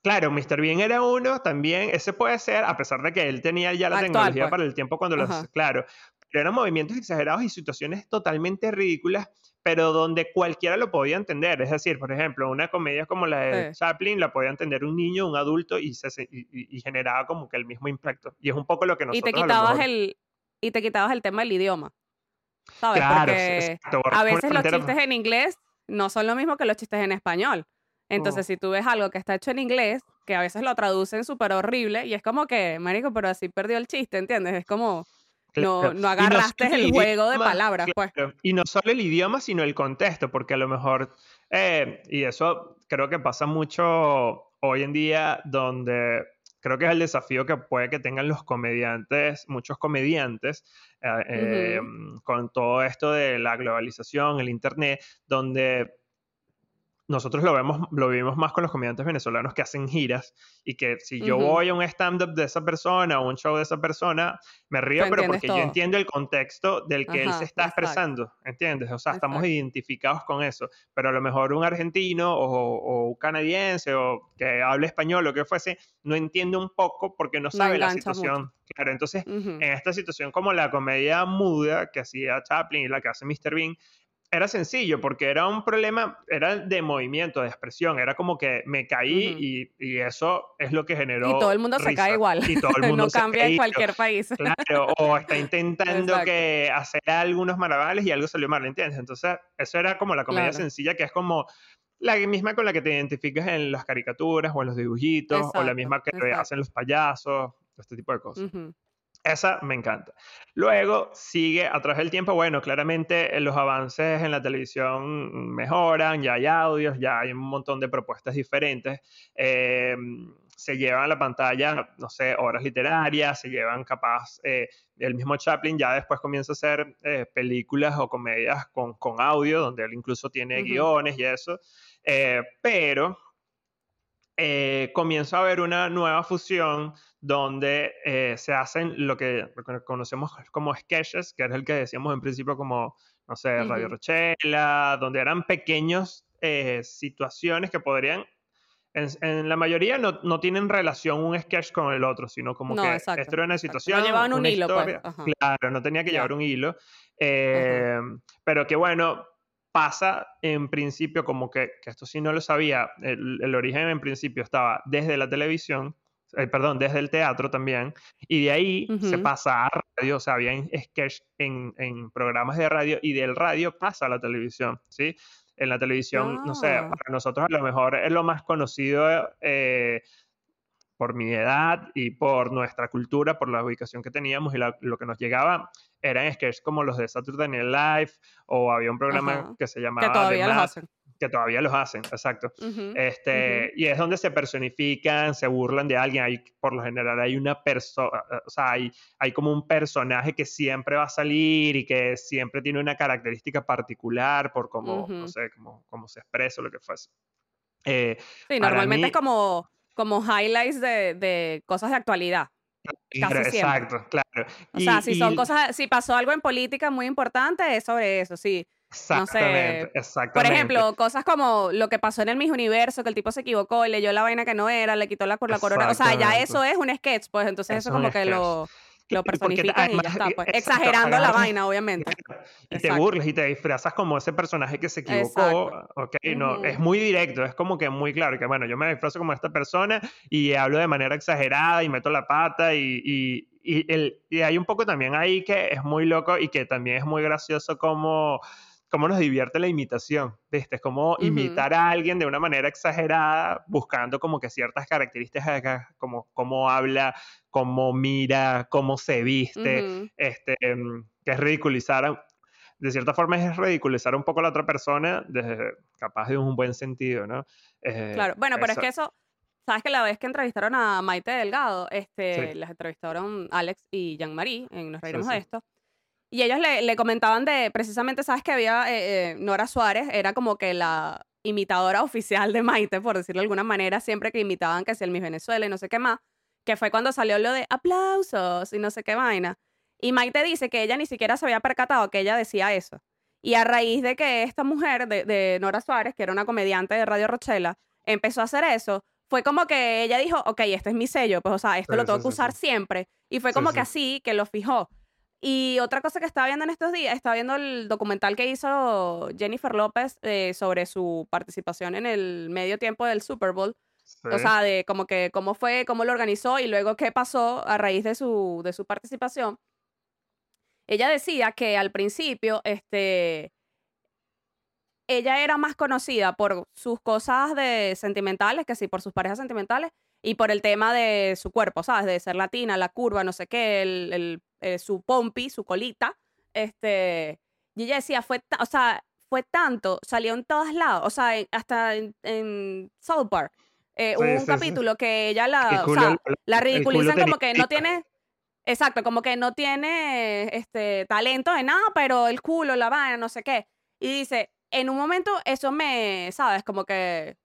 claro, Mr. Bean era uno también, ese puede ser, a pesar de que él tenía ya la tecnología pues. para el tiempo cuando los... Claro, pero eran movimientos exagerados y situaciones totalmente ridículas, pero donde cualquiera lo podía entender. Es decir, por ejemplo, una comedia como la de Chaplin la podía entender un niño, un adulto y, se, y, generaba como que el mismo impacto. Y es un poco lo que nosotros... Y te quitabas, el, y te quitabas el tema del idioma. ¿Sabes? Porque a veces los chistes en inglés no son lo mismo que los chistes en español. Entonces, si tú ves algo que está hecho en inglés, que a veces lo traducen súper horrible, y es como que, marico, pero así perdió el chiste, ¿entiendes? Es como, no, no agarraste el, juego de palabras, pues. Y no solo el idioma, sino el contexto, porque a lo mejor, eh, y eso creo que pasa mucho hoy en día, donde creo que es el desafío que puede que tengan los comediantes, muchos comediantes, eh, em, con todo esto de la globalización, el Internet, donde nosotros lo vemos, lo vivimos más con los comediantes venezolanos que hacen giras y que si yo voy a un stand-up de esa persona o un show de esa persona, me río, pero porque yo entiendo el contexto del que él se está expresando, ¿entiendes? O sea, estamos identificados con eso, pero a lo mejor un argentino o, un canadiense o que hable español o que fuese, no entiende un poco porque no sabe la situación. Claro, entonces, en esta situación como la comedia muda que hacía Chaplin y la que hace Mr. Bean, era sencillo porque era un problema, era de movimiento, de expresión, era como que me caí y, eso es lo que generó. Y todo el mundo se cae igual. Y todo el mundo no cambia en cualquier país. Claro, o está intentando que hacer algunos maravales y algo salió mal, ¿entiendes? Entonces, eso era como la comedia sencilla, que es como la misma con la que te identificas en las caricaturas o en los dibujitos, o la misma que hacen los payasos, este tipo de cosas. Esa me encanta. Luego sigue a través del tiempo, bueno, claramente eh, los avances en la televisión mejoran, ya hay audios, ya hay un montón de propuestas diferentes. Em, se llevan a la pantalla, no sé, obras literarias, se llevan capaz, eh, el mismo Chaplin ya después comienza a hacer eh, películas o comedias con, con, audio, donde él incluso tiene guiones y eso. pero comienza a haber una nueva fusión donde eh, se hacen lo que conocemos como sketches, que era el que decíamos en principio como, no sé, Radio Rochela, donde eran pequeños eh, situaciones que podrían, en, la mayoría no, no, tienen relación un sketch con el otro, sino como que esto era una situación. No llevaban un hilo, pues. Claro, no tenía que llevar un hilo. Eh, pero que bueno, pasa en principio como que, que esto sí no lo sabía, el, el origen en principio estaba desde la televisión eh, perdón, desde el teatro también, y de ahí se pasa a radio, o sea, había sketch en, en, programas de radio y del radio pasa a la televisión, ¿sí? En la televisión, no sé, ah. para nosotros a lo mejor es lo más conocido eh, por mi edad y por nuestra cultura, por la ubicación que teníamos y lo que nos llegaba, eran sketches como los de Saturday Night Live o había un programa que se llamaba... Que todavía los hacen que todavía los hacen, exacto. este, Y es donde se personifican, se burlan de alguien. Hay, por lo general hay una persona, o sea, hay, hay como un personaje que siempre va a salir y que siempre tiene una característica particular por cómo, no sé, cómo, cómo, se expresa o lo que fuese. Eh, sí, normalmente es como, como highlights de, de cosas de actualidad. Casi exacto, claro. O sea, si son cosas, si pasó algo en política muy importante, es sobre eso, sí. Exactamente, exactamente. Por ejemplo, cosas como lo que pasó en el Miss Universo, que el tipo se equivocó y leyó la vaina que no era, le quitó la, la corona. O sea, ya eso es un sketch, pues entonces eso, como que lo, lo personifican y ya está, pues. Exagerando la vaina, obviamente. Y te burles y te disfrazas como ese personaje que se equivocó. Ok, no, es muy directo, es como que muy claro que, bueno, yo me disfrazo como esta persona y hablo de manera exagerada y meto la pata y, y, y, el, y hay un poco también ahí que es muy loco y que también es muy gracioso como cómo nos divierte la imitación, ¿viste? Es como imitar a alguien de una manera exagerada, buscando como que ciertas características, como cómo habla, cómo mira, cómo se viste, este, mm, que es ridiculizar, de cierta forma es ridiculizar un poco a la otra persona, desde, capaz de un buen sentido, ¿no? Eh, claro, bueno, pero es que eso, sabes que la vez que entrevistaron a Maite Delgado, este, las entrevistaron Alex y Jean-Marie, en Nos Reiremos de Esto, y ellos le, comentaban de, precisamente, sabes que había eh, eh, Nora Suárez, era como que la imitadora oficial de Maite, por decirlo de alguna manera, siempre que imitaban que si el Miss Venezuela y no sé qué más, que fue cuando salió lo de aplausos y no sé qué vaina. Y Maite dice que ella ni siquiera se había percatado que ella decía eso. Y a raíz de que esta mujer de, Nora Suárez, que era una comediante de Radio Rochela, empezó a hacer eso, fue como que ella dijo, ok, este es mi sello, pues o sea, esto lo tengo que usar siempre. Y fue como que así que lo fijó. Y otra cosa que estaba viendo en estos días, estaba viendo el documental que hizo Jennifer López eh, sobre su participación en el medio tiempo del Super Bowl. O sea, de como que cómo fue, cómo lo organizó y luego qué pasó a raíz de su, de su participación. Ella decía que al principio, este, ella era más conocida por sus cosas de sentimentales, que sí, por sus parejas sentimentales, y por el tema de su cuerpo, ¿sabes? De ser latina, la curva, no sé qué, el, eh, su pompi, su colita. Este, y ella decía, fue, o sea, fue tanto, salió en todos lados, o sea, hasta en, South Park. Eh, hubo un capítulo que ella la, o sea, la ridiculizan como que no tiene, exacto, como que no tiene este talento de nada, pero el culo, la vaina, no sé qué. Y dice, en un momento eso me, ¿sabes? Como que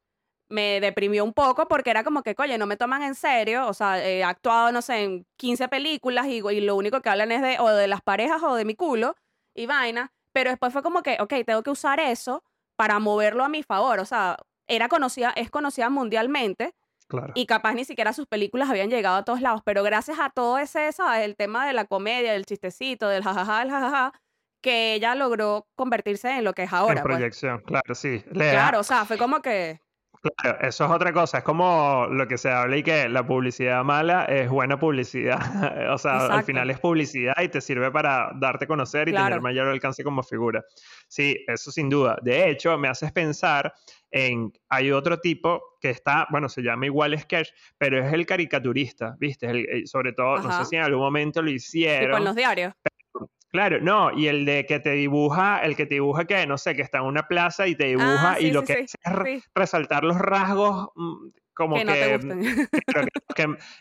me deprimió un poco porque era como que, oye, no me toman en serio, o sea, he actuado, no sé, en 15 películas y, y, lo único que hablan es de o de las parejas o de mi culo y vaina, pero después fue como que, ok, tengo que usar eso para moverlo a mi favor, o sea, era conocida, es conocida mundialmente claro. y capaz ni siquiera sus películas habían llegado a todos lados, pero gracias a todo ese, ¿sabes? El tema de la comedia, del chistecito, del jajaja, el jajaja, que ella logró convertirse en lo que es ahora. En pues. proyección, claro, sí. Claro, o sea, fue como que... Claro, eso es otra cosa. Es como lo que se habla y que la publicidad mala es buena publicidad. o sea, al final es publicidad y te sirve para darte a conocer y tener mayor alcance como figura. Sí, eso sin duda. De hecho, me haces pensar en. Hay otro tipo que está, bueno, se llama igual sketch, pero es el caricaturista, ¿viste? El, sobre todo, no sé si en algún momento lo hicieron. Tipo en los diarios. Claro, no, y el de que te dibuja, el que te dibuja que, no sé, que está en una plaza y te dibuja ah, y lo que hace es resaltar los rasgos mm, como que,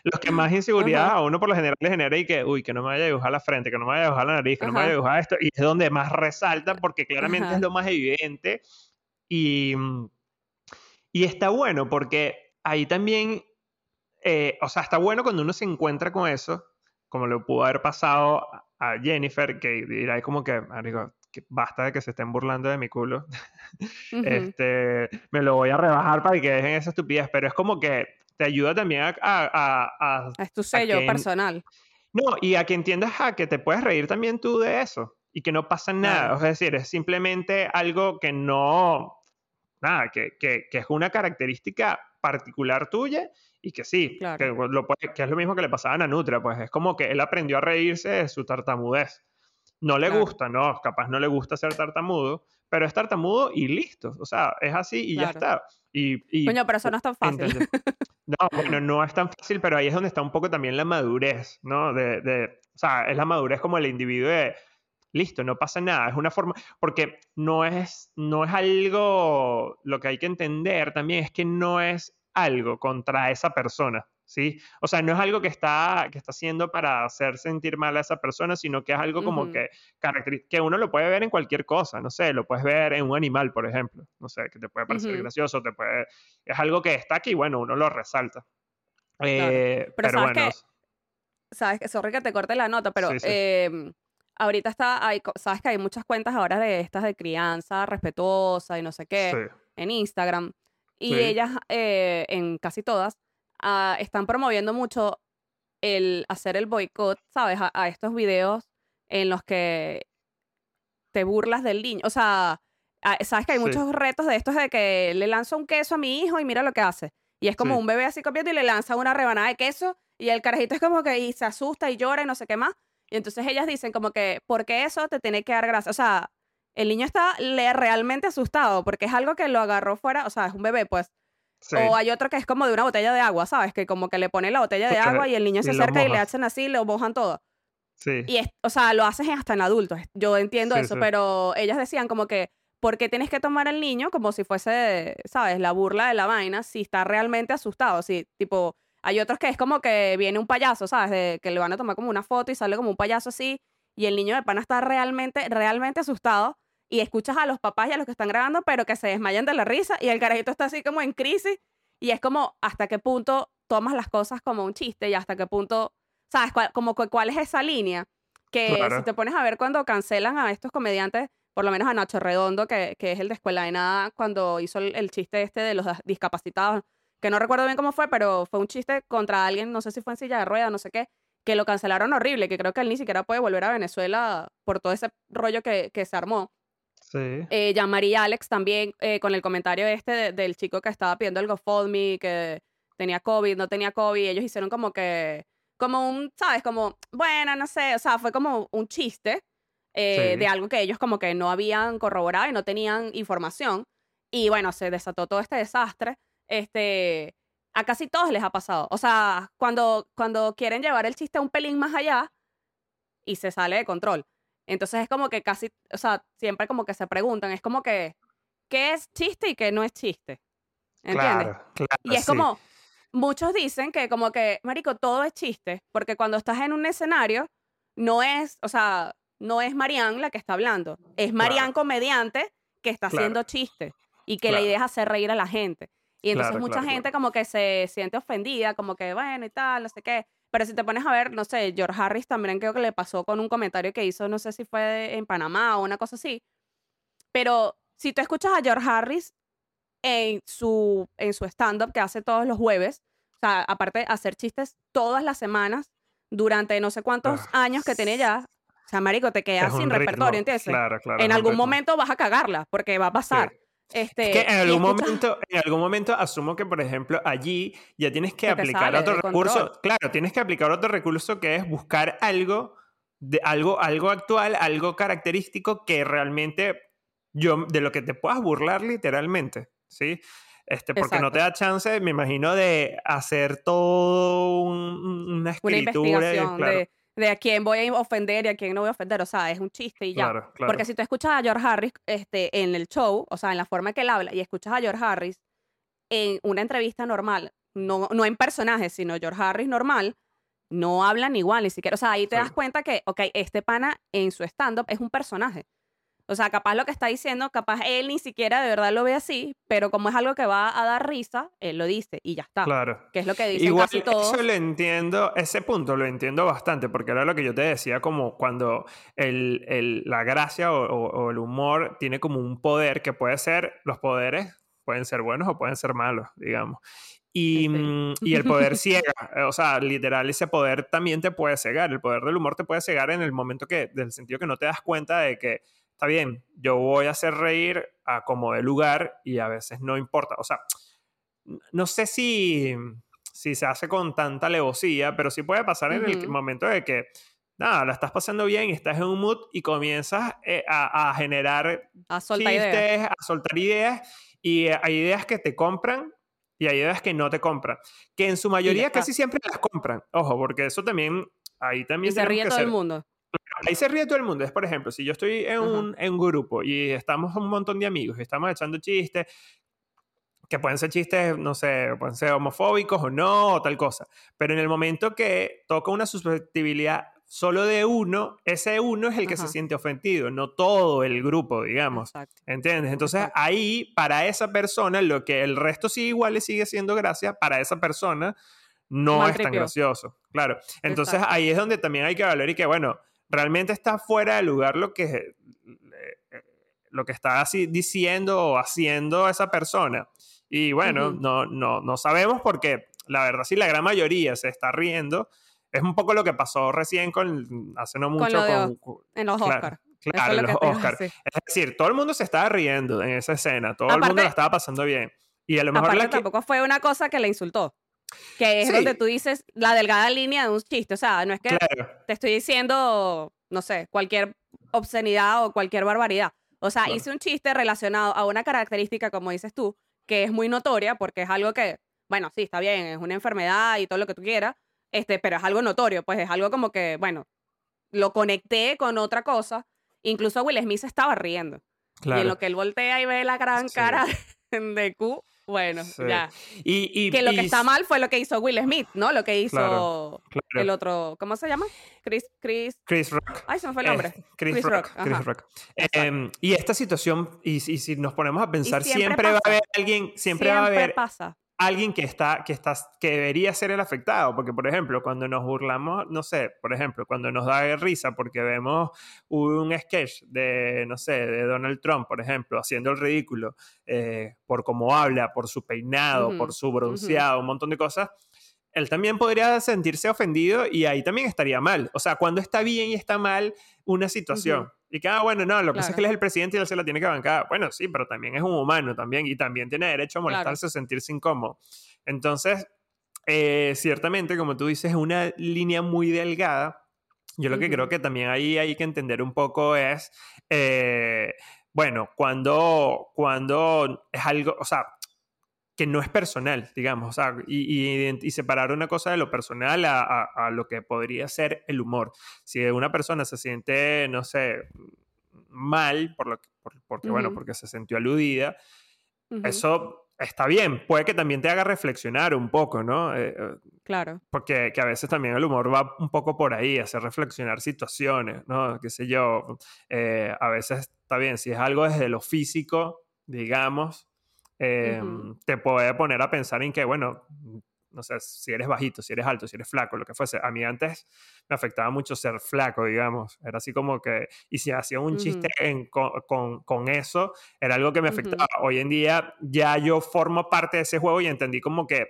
los, que, más inseguridad a uno por lo general le genera y que, uy, que no me vaya a dibujar la frente, que no me vaya a dibujar la nariz, que no me vaya a dibujar esto, y es donde más resalta porque claramente es lo más evidente y, mm, y está bueno porque ahí también, eh, o sea, está bueno cuando uno se encuentra con eso, como le pudo haber pasado a Jennifer, que dirá como que, que basta de que se estén burlando de mi culo. este, me lo voy a rebajar para que dejen esa estupidez, pero es como que te ayuda también a... a, es tu sello personal. No, y a que entiendas a que te puedes reír también tú de eso y que no pasa nada. Es decir, es simplemente algo que no... Nada, que, que, que es una característica particular tuya y que sí, que, lo, que, es lo mismo que le pasaba a Nutra, pues es como que él aprendió a reírse de su tartamudez. No le gusta, no, capaz no le gusta ser tartamudo, pero es tartamudo y listo. O sea, es así y ya está. Y, Coño, pero eso no es tan fácil. No, bueno, no es tan fácil, pero ahí es donde está un poco también la madurez, ¿no? De, de, o sea, es la madurez como el individuo de, listo, no pasa nada. Es una forma, porque no es, no es algo, lo que hay que entender también es que no es algo contra esa persona, ¿sí? O sea, no es algo que está, que está haciendo para hacer sentir mal a esa persona, sino que es algo como que, que uno lo puede ver en cualquier cosa, no sé, lo puedes ver en un animal, por ejemplo, no sé, que te puede parecer gracioso, te puede, es algo que está aquí, bueno, uno lo resalta. Eh, pero, ¿sabes bueno, sabes que, sorry que te corte la nota, pero em, ahorita está, hay, sabes que hay muchas cuentas ahora de estas de crianza respetuosa y no sé qué en Instagram. Y ellas, eh, en casi todas, ah, están promoviendo mucho el hacer el boicot, ¿sabes? A, estos videos en los que te burlas del niño. O sea, ah, sabes que hay muchos retos de estos de que le lanzo un queso a mi hijo y mira lo que hace. Y es como un bebé así copiando y le lanza una rebanada de queso y el carajito es como que y se asusta y llora y no sé qué más. Y entonces ellas dicen como que, ¿por qué eso te tiene que dar gracia? O sea, el niño está realmente asustado porque es algo que lo agarró fuera, o sea, es un bebé, pues. O hay otro que es como de una botella de agua, ¿sabes? Que como que le pone la botella de agua y el niño se acerca y le hacen así, lo mojan todo. Sí. Y, es, o sea, lo haces hasta en adultos. Yo entiendo eso, pero ellas decían como que, ¿por qué tienes que tomar al niño como si fuese, ¿sabes? La burla de la vaina si está realmente asustado. Si, tipo, hay otros que es como que viene un payaso, ¿sabes? De, que le van a tomar como una foto y sale como un payaso así y el niño de pana está realmente, realmente asustado y escuchas a los papás y a los que están grabando, pero que se desmayan de la risa y el carajito está así como en crisis y es como hasta qué punto tomas las cosas como un chiste y hasta qué punto, ¿sabes? como cuál es esa línea que si te pones a ver cuando cancelan a estos comediantes, por lo menos a Nacho Redondo, que, que es el de Escuela de Nada, cuando hizo el, chiste este de los discapacitados, que no recuerdo bien cómo fue, pero fue un chiste contra alguien, no sé si fue en silla de ruedas, no sé qué, que lo cancelaron horrible, que creo que él ni siquiera puede volver a Venezuela por todo ese rollo que, que se armó. Sí. Eh, Alex también eh, con el comentario este del chico que estaba pidiendo el GoFundMe, que tenía COVID, no tenía COVID, ellos hicieron como que, como un, ¿sabes? Como, bueno, no sé, o sea, fue como un chiste eh, de algo que ellos como que no habían corroborado y no tenían información. Y bueno, se desató todo este desastre. Este, a casi todos les ha pasado. O sea, cuando, cuando quieren llevar el chiste un pelín más allá y se sale de control. Entonces es como que casi, o sea, siempre como que se preguntan, es como que, ¿qué es chiste y qué no es chiste? ¿Entiendes? Claro, claro. Y es sí. como, muchos dicen que como que, marico, todo es chiste, porque cuando estás en un escenario, no es, o sea, no es Marianne la que está hablando, es Marianne comediante que está haciendo chistes y que la idea es hacer reír a la gente. Y entonces mucha gente como que se siente ofendida, como que bueno y tal, no sé qué. Pero si te pones a ver, no sé, George Harris también creo que le pasó con un comentario que hizo, no sé si fue en Panamá o una cosa así. Pero si tú escuchas a George Harris en su, en su stand-up que hace todos los jueves, o sea, aparte de hacer chistes todas las semanas, durante no sé cuántos Ah, años que tiene ya, o sea, marico, te quedas sin repertorio, ¿entiendes? Claro, claro. en algún ritmo. momento vas a cagarla, porque va a pasar. Sí. Este, Es que en algún, momento, en algún momento asumo que, por ejemplo, allí ya tienes que aplicar otro recurso. control. Claro, tienes que aplicar otro recurso que es buscar algo, de, algo, algo actual, algo característico que realmente yo, de lo que te puedas burlar literalmente, ¿sí? Este, porque no Exacto. te da chance, me imagino, de hacer todo un- una una escritura. investigación claro, de, de a quién voy a ofender y a quién no voy a ofender. O sea, es un chiste y ya. claro, claro. Porque si tú escuchas a George Harris este, en el show, o sea, en la forma que él habla, y escuchas a George Harris en una entrevista normal, no, no en personaje, sino George Harris normal, no hablan igual ni siquiera. O sea, ahí te Sí. das cuenta que, ok, este pana en su stand-up es un personaje. O sea, capaz lo que está diciendo, capaz él ni siquiera de verdad lo ve así, pero como es algo que va a dar risa, él lo dice y ya está. Claro. Que es lo que dicen Igual casi todos. eso lo entiendo, ese punto lo entiendo bastante, porque era lo que yo te decía, como cuando el, el- la gracia o, o- o el humor tiene como un poder que puede ser, los poderes pueden ser buenos o pueden ser malos, digamos. Y, Sí. mm, y el poder ciega, eh, o sea, literal, ese poder también te puede cegar. El poder del humor te puede cegar en el momento que, del sentido que no te das cuenta de que, está bien, yo voy a hacer reír a como de lugar y a veces no importa. O sea, no sé si, si se hace con tanta alevosía, pero sí puede pasar en el momento de que, nada, la estás pasando bien y estás en un mood y comienzas eh, a, a generar A soltar chistes, ideas. a soltar ideas y eh, hay ideas que te compran y hay ideas que no te compran. Que en su mayoría casi siempre las compran. Ojo, porque eso también, ahí también Y se ríe todo ser- el mundo. Ahí se ríe todo el mundo. Es, por ejemplo, si yo estoy en un, en un grupo y estamos un montón de amigos y estamos echando chistes, que pueden ser chistes, no sé, pueden ser homofóbicos o no, o tal cosa. Pero en el momento que toca una susceptibilidad solo de uno, ese uno es el que se Ajá. siente ofendido, no todo el grupo, digamos. Exacto. ¿Entiendes? Entonces Exacto. ahí, para esa persona, lo que el resto sí igual le sigue siendo gracia, para esa persona no es tan Maltripió. gracioso. Claro. Entonces Exacto. ahí es donde también hay que valorar y que, bueno, realmente está fuera de lugar lo que, eh, lo que está así diciendo o haciendo esa persona. Y bueno, no, no, no sabemos porque la verdad sí la gran mayoría se está riendo. Es un poco lo que pasó recién con, hace no mucho con, Os- En los claro, Oscars. claro, Eso es lo los Oscars. Es decir, todo el mundo se estaba riendo en esa escena, todo el mundo la estaba pasando bien. Y a lo mejor la que... tampoco fue una cosa que le insultó. Que es Sí. donde tú dices la delgada línea de un chiste. O sea, no es que Claro, te estoy diciendo, no sé, cualquier obscenidad o cualquier barbaridad. O sea, Claro. hice un chiste relacionado a una característica, como dices tú, que es muy notoria porque es algo que, bueno, sí, está bien, es una enfermedad y todo lo que tú quieras, este, pero es algo notorio, pues es algo como que, bueno, lo conecté con otra cosa. Incluso Will Smith se estaba riendo. Y en lo que él voltea y ve la gran Sí. cara de Q, bueno, Sí. ya. Y, y- Que lo y que está mal fue lo que hizo Will Smith, ¿no? Lo que hizo Claro, claro. el otro, ¿cómo se llama? Chris, Chris, Chris Rock. ay, se me fue el Eh, nombre. Chris, Chris Rock. Rock, Chris. Rock. Em, y esta situación, y, si nos ponemos a pensar, siempre siempre, va a haber alguien, siempre, va a haber pasa. Alguien que está, que está, que debería ser el afectado. Porque, por ejemplo, cuando nos burlamos, no sé, por ejemplo, cuando nos da risa porque vemos un sketch de, no sé, de Donald Trump, por ejemplo, haciendo el ridículo eh, por cómo habla, por su peinado, por su bronceado, un montón de cosas. Él también podría sentirse ofendido y ahí también estaría mal. O sea, cuando está bien y está mal una situación. Y que, ah, bueno, no, lo que pasa es Claro. que él es el presidente y él se la tiene que bancar. Bueno, sí, pero también es un humano también y también tiene derecho a Claro. molestarse, a sentirse incómodo. Entonces, eh, ciertamente, como tú dices, es una línea muy delgada. Yo lo que creo que también ahí hay que entender un poco es, eh, bueno, cuando, cuando es algo, o sea, que no es personal, digamos, o sea, y, y ident- y separar una cosa de lo personal a, a- a lo que podría ser el humor. Si una persona se siente, no sé, mal, por lo que- por- porque, bueno, porque se sintió aludida, eso está bien, puede que también te haga reflexionar un poco, ¿no? Eh, eh, claro. Porque que a veces también el humor va un poco por ahí, hacer reflexionar situaciones, ¿no? Qué sé yo, eh, a veces está bien, si es algo desde lo físico, digamos, em, te puede poner a pensar en que, bueno, no sé, si eres bajito, si eres alto, si eres flaco, lo que fuese. A mí antes me afectaba mucho ser flaco, digamos. Era así como que, y si hacía un chiste con, con, eso, era algo que me afectaba. Hoy en día ya yo formo parte de ese juego y entendí como que,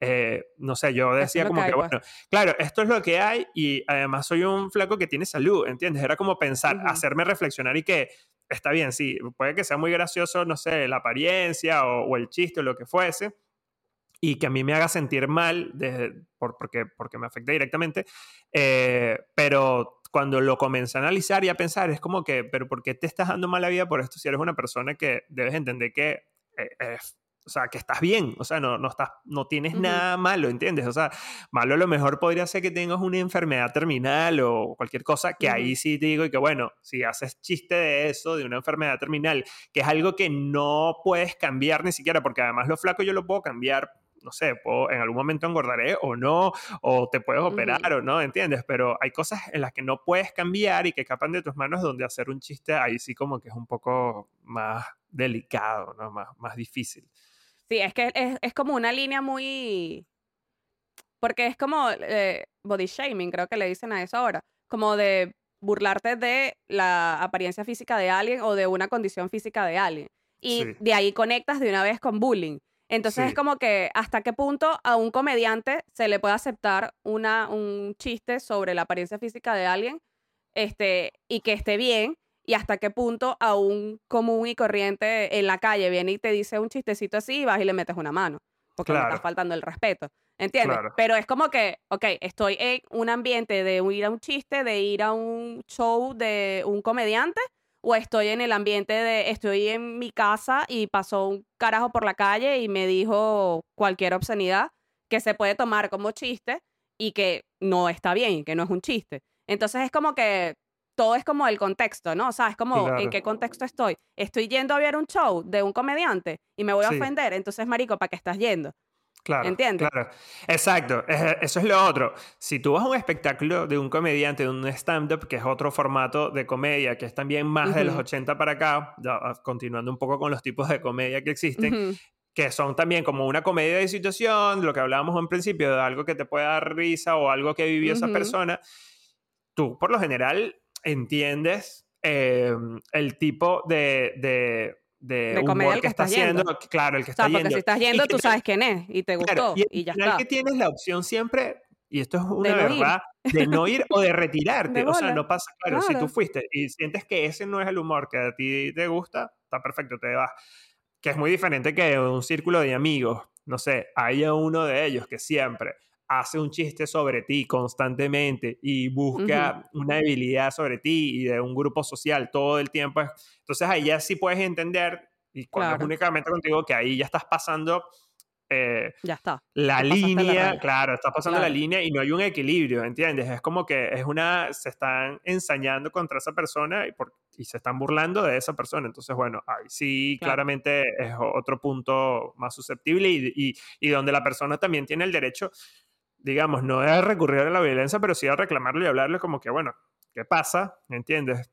eh, no sé, yo decía como que, pues. bueno, claro, esto es lo que hay y además soy un flaco que tiene salud, ¿entiendes? Era como pensar, hacerme reflexionar y que está bien, sí, puede que sea muy gracioso, no sé, la apariencia o, el chiste o lo que fuese y que a mí me haga sentir mal por, porque, porque me afecta directamente, eh, pero cuando lo comencé a analizar y a pensar, es como que, pero ¿por qué te estás dando mala vida por esto si eres una persona que debes entender que eh, o sea, que estás bien, o sea, no, no, estás, no tienes nada malo, ¿entiendes? O sea, malo a lo mejor podría ser que tengas una enfermedad terminal o cualquier cosa, que ahí sí te digo y que bueno, si haces chiste de eso, de una enfermedad terminal, que es algo que no puedes cambiar ni siquiera, porque además lo flaco yo lo puedo cambiar no sé, en algún momento engordaré o no, o te puedes operar o no, ¿entiendes? Pero hay cosas en las que no puedes cambiar y que escapan de tus manos donde hacer un chiste ahí sí como que es un poco más delicado, ¿no? Más, más difícil. Sí, es que es, como una línea muy... Porque es como eh, body shaming, creo que le dicen a eso ahora, como de burlarte de la apariencia física de alguien o de una condición física de alguien. Y de ahí conectas de una vez con bullying. Entonces es como que hasta qué punto a un comediante se le puede aceptar una, un chiste sobre la apariencia física de alguien este, y que esté bien y hasta qué punto a un común y corriente en la calle viene y te dice un chistecito así y vas y le metes una mano porque le está faltando el respeto. ¿Entiendes? Pero es como que, ok, estoy en un ambiente de ir a un chiste, de ir a un show de un comediante o estoy en el ambiente de, estoy en mi casa y pasó un carajo por la calle y me dijo cualquier obscenidad que se puede tomar como chiste y que no está bien, que no es un chiste. Entonces es como que todo es como el contexto, ¿no? O sea, es como en qué contexto estoy. Estoy yendo a ver un show de un comediante y me voy a ofender, entonces, marico, ¿para qué estás yendo? Claro, ¿Entiendes? Claro, exacto. Eso es lo otro. Si tú vas a un espectáculo de un comediante, de un stand-up, que es otro formato de comedia, que es también más de los 80 para acá, ah, continuando un poco con los tipos de comedia que existen, que son también como una comedia de situación, lo que hablábamos en principio, de algo que te puede dar risa o algo que vivió esa persona, tú por lo general entiendes em, el tipo de de, comedia que, está haciendo, claro, el que o sea, porque si estás yendo, tú sabes quién es y te gustó y, y ya está. que tienes la opción siempre, y esto es una verdad, de no ir o de retirarte. o sea, no pasa, claro, si tú fuiste y sientes que ese no es el humor que a ti te gusta, está perfecto, te vas. Que es muy diferente que un círculo de amigos. No sé, haya uno de ellos que siempre hace un chiste sobre ti constantemente y busca una debilidad sobre ti y de un grupo social todo el tiempo. Entonces ahí ya sí puedes entender, y cuando es únicamente contigo, que ahí ya estás pasando eh, ya está. La línea, claro, estás pasando la línea y no hay un equilibrio, ¿entiendes? Es como que es una, se están ensañando contra esa persona y, por, y se están burlando de esa persona. Entonces, bueno, ahí sí, claramente es otro punto más susceptible y, y, y donde la persona también tiene el derecho digamos, no es recurrir a la violencia, pero sí a reclamarle y hablarle como que, bueno, ¿qué pasa? ¿Me entiendes?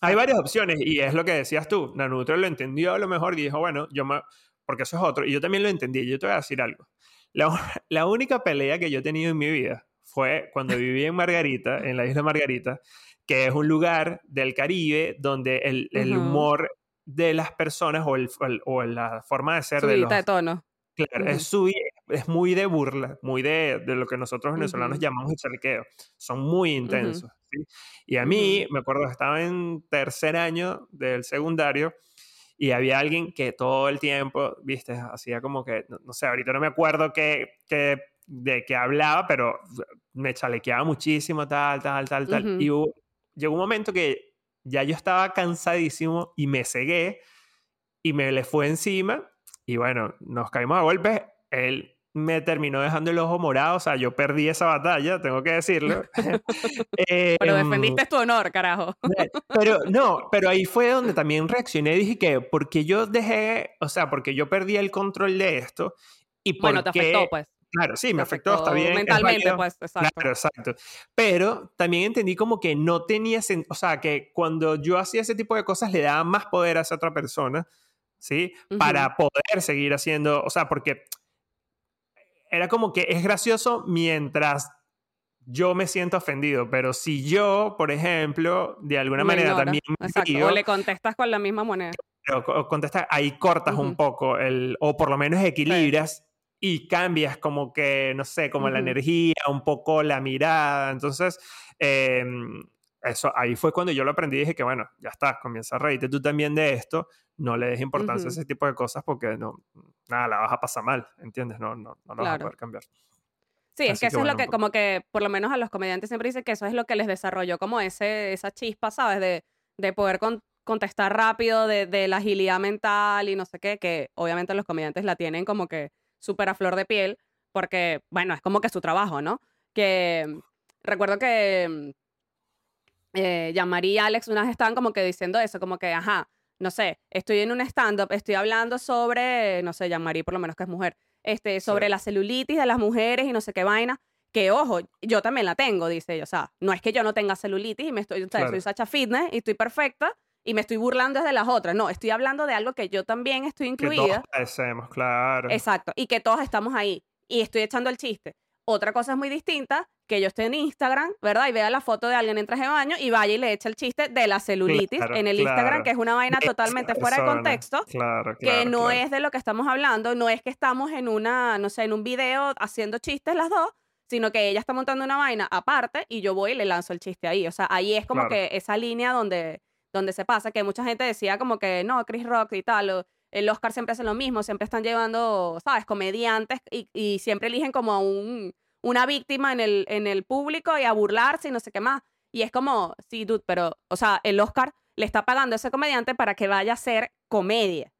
Hay varias opciones y es lo que decías tú. Nanutro lo entendió a lo mejor y dijo, bueno, yo me... Porque eso es otro. Y yo también lo entendí. Yo te voy a decir algo. La, la única pelea que yo he tenido en mi vida fue cuando viví en Margarita, en la isla Margarita, que es un lugar del Caribe donde el, el humor de las personas o, el, o la forma de ser de los... de tono. Claro, es subir es muy de burla, muy de, de lo que nosotros venezolanos llamamos el chalequeo. Son muy intensos. ¿sí? Y a mí, me acuerdo, estaba en tercer año del secundario y había alguien que todo el tiempo, viste, hacía como que, no, sé, ahorita no me acuerdo qué, qué, de qué hablaba, pero me chalequeaba muchísimo, tal, tal, tal, tal. Y llegó un momento que ya yo estaba cansadísimo y me cegué y me le fue encima y bueno, nos caímos a golpes. Él me terminó dejando el ojo morado, o sea, yo perdí esa batalla, tengo que decirlo. pero em, defendiste tu honor, carajo. pero no, pero ahí fue donde también reaccioné y dije que, porque yo dejé, o sea, porque yo perdí el control de esto y porque... Bueno, te afectó, pues. Claro, sí, me afectó, está bien. Mentalmente, pues, exacto. Claro, exacto. Pero también entendí como que no tenía, o sea, que cuando yo hacía ese tipo de cosas le daba más poder a esa otra persona, ¿sí? Para poder seguir haciendo, o sea, porque era como que es gracioso mientras yo me siento ofendido, pero si yo, por ejemplo, de alguna manera también... o le contestas con la misma moneda. O contestas, ahí cortas un poco, el, o por lo menos equilibras y cambias como que, no sé, como la energía, un poco la mirada. Entonces, em, eso, ahí fue cuando yo lo aprendí y dije que, bueno, ya está, comienza a reírte tú también de esto, no le des importancia a ese tipo de cosas porque no, nada, la vas a pasar mal, ¿entiendes? No, no, no la vas a poder cambiar. Sí, es que eso es lo que, como que, por lo menos a los comediantes siempre dicen que eso es lo que les desarrolló como ese, esa chispa, ¿sabes? De, de poder contestar rápido, de, de, la agilidad mental y no sé qué, que obviamente los comediantes la tienen como que súper a flor de piel, porque, bueno, es como que su trabajo, ¿no? Que mm, recuerdo que mm, eh, y Alex una vez estaban como que diciendo eso, como que, ajá, no sé, estoy en un stand-up, estoy hablando sobre, no sé, Jean-Marie por lo menos que es mujer, este, sobre la celulitis de las mujeres y no sé qué vaina, que ojo, yo también la tengo, dice ella, o sea, no es que yo no tenga celulitis y me estoy, o sea, soy Sacha Fitness y estoy perfecta, y me estoy burlando desde las otras. No, estoy hablando de algo que yo también estoy incluida. Que todos claro. Exacto, y que todos estamos ahí. Y estoy echando el chiste. Otra cosa es muy distinta, que yo esté en Instagram, ¿verdad? Y vea la foto de alguien en traje de baño y vaya y le echa el chiste de la celulitis en el Instagram, que es una vaina totalmente fuera de contexto, claro, que no es de lo que estamos hablando, no es que estamos en una, no sé, en un video haciendo chistes las dos, sino que ella está montando una vaina aparte y yo voy y le lanzo el chiste ahí. O sea, ahí es como que esa línea donde donde se pasa, que mucha gente decía como que no, Chris Rock y tal, el Oscar siempre hace lo mismo, siempre están llevando, ¿sabes?, comediantes y, siempre eligen como a un, una víctima en el, en el público y a burlarse y no sé qué más. Y es como, sí, dude, pero, o sea, el Oscar le está pagando a ese comediante para que vaya a hacer comedia.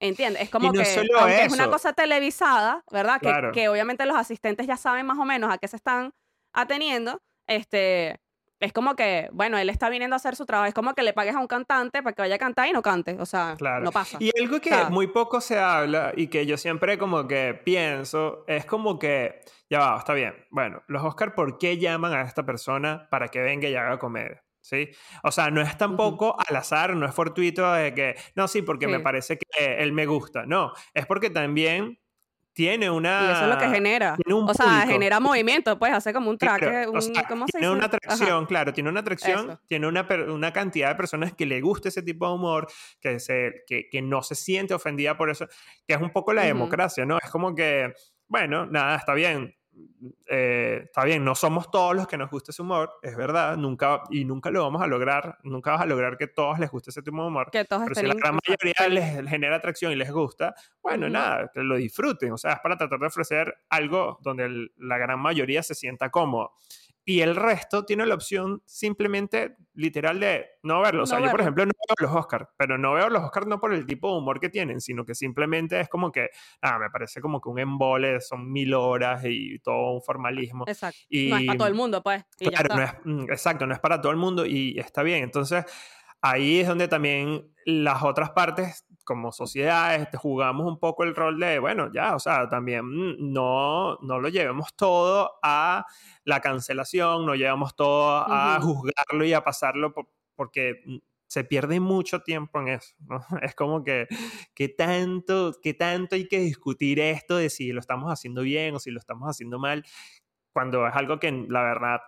¿Entiendes? Es como que, aunque es una cosa televisada, ¿verdad? Que, que obviamente los asistentes ya saben más o menos a qué se están ateniendo, este, es como que, bueno, él está viniendo a hacer su trabajo. Es como que le pagues a un cantante para que vaya a cantar y no cante. O sea, no pasa. Y algo que muy poco se habla y que yo siempre como que pienso es como que, ya va, está bien. Bueno, los Oscar, ¿por qué llaman a esta persona para que venga y haga comedia? ¿Sí? O sea, no es tampoco al azar, no es fortuito de que, no, sí, porque me parece que él me gusta. No, es porque también tiene una... Y eso es lo que genera. o sea, genera movimiento, pues hace como un track, un, ¿cómo se Tiene una atracción, claro, tiene una atracción, tiene una, una cantidad de personas que le gusta ese tipo de humor, que, se, que, que no se siente ofendida por eso, que es un poco la democracia, ¿no? Es como que, bueno, nada, está bien, eh, está bien, no somos todos los que nos gusta ese humor, es verdad, nunca, y nunca lo vamos a lograr, nunca vas a lograr que todos les guste ese tipo de humor. Que todos pero si la gran mayoría les genera atracción y les gusta, bueno, nada, que lo disfruten, o sea, es para tratar de ofrecer algo donde la gran mayoría se sienta cómodo y el resto tiene la opción simplemente literal de no verlo. O sea, yo por ejemplo no veo los Oscars, pero no veo los Oscars no por el tipo de humor que tienen, sino que simplemente es como que, ah, me parece como que un embole, son mil horas y todo un formalismo. Exacto. Y, no es para todo el mundo, pues. claro, no es, mm, exacto, no es para todo el mundo y está bien. Entonces, ahí es donde también las otras partes, como sociedades, jugamos un poco el rol de, bueno, ya, o sea, también mm, no, no lo llevemos todo a la cancelación, no llevamos todo a juzgarlo y a pasarlo porque mm, se pierde mucho tiempo en eso, ¿no? Es como que, ¿qué tanto, ¿qué tanto hay que discutir esto de si lo estamos haciendo bien o si lo estamos haciendo mal? Cuando es algo que la verdad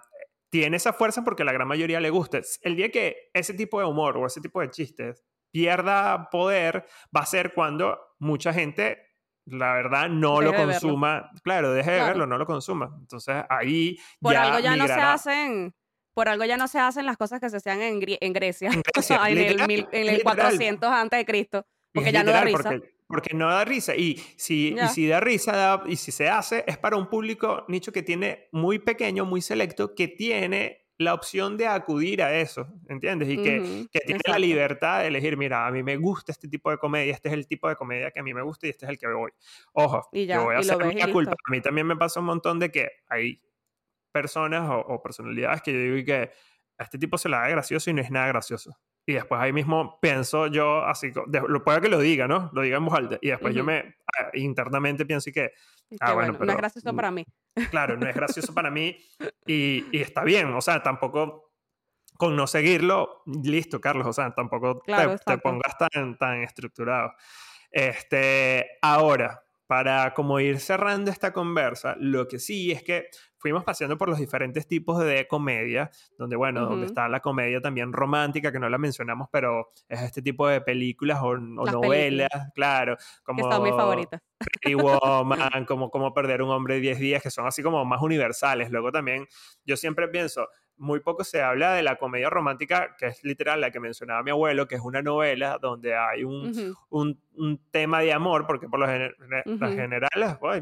tiene esa fuerza porque la gran mayoría le gusta. El día que ese tipo de humor o ese tipo de chistes pierda poder va a ser cuando mucha gente, la verdad, no lo consuma. Claro, deje de verlo, no lo consuma. Entonces ahí Por algo ya no se hacen por algo ya no se hacen las cosas que se hacían en, Grecia, en, el, en el 400 antes de Cristo, porque ya no da risa porque no da risa. Y si, y si da risa y si se hace, es para un público nicho que tiene muy pequeño, muy selecto, que tiene la opción de acudir a eso, ¿entiendes? Y que, que tiene la libertad de elegir, mira, a mí me gusta este tipo de comedia, este es el tipo de comedia que a mí me gusta y este es el que voy. Ojo, yo voy a hacer mi culpa. A mí también me pasa un montón de que hay personas o, personalidades que yo digo que a este tipo se le da gracioso y no es nada gracioso. Y después ahí mismo pienso yo así, lo puede que lo diga, ¿no? Lo diga en voz alta. Y después yo me ah, internamente pienso que, ah, bueno, pero, no es gracioso para mí. Claro, no es gracioso para mí y, y, está bien, o sea, tampoco con no seguirlo, listo, Carlos, o sea, tampoco te, te, pongas tan, tan estructurado. Este, ahora, para como ir cerrando esta conversa, lo que sí es que fuimos paseando por los diferentes tipos de comedia, donde, bueno, donde está la comedia también romántica, que no la mencionamos, pero es este tipo de películas o, novelas, claro. Como que son mis favoritas. Pretty Woman, como Cómo perder un hombre 10 días, que son así como más universales. Luego también, yo siempre pienso, muy poco se habla de la comedia romántica, que es literal la que mencionaba mi abuelo, que es una novela donde hay un, un, tema de amor, porque por lo general,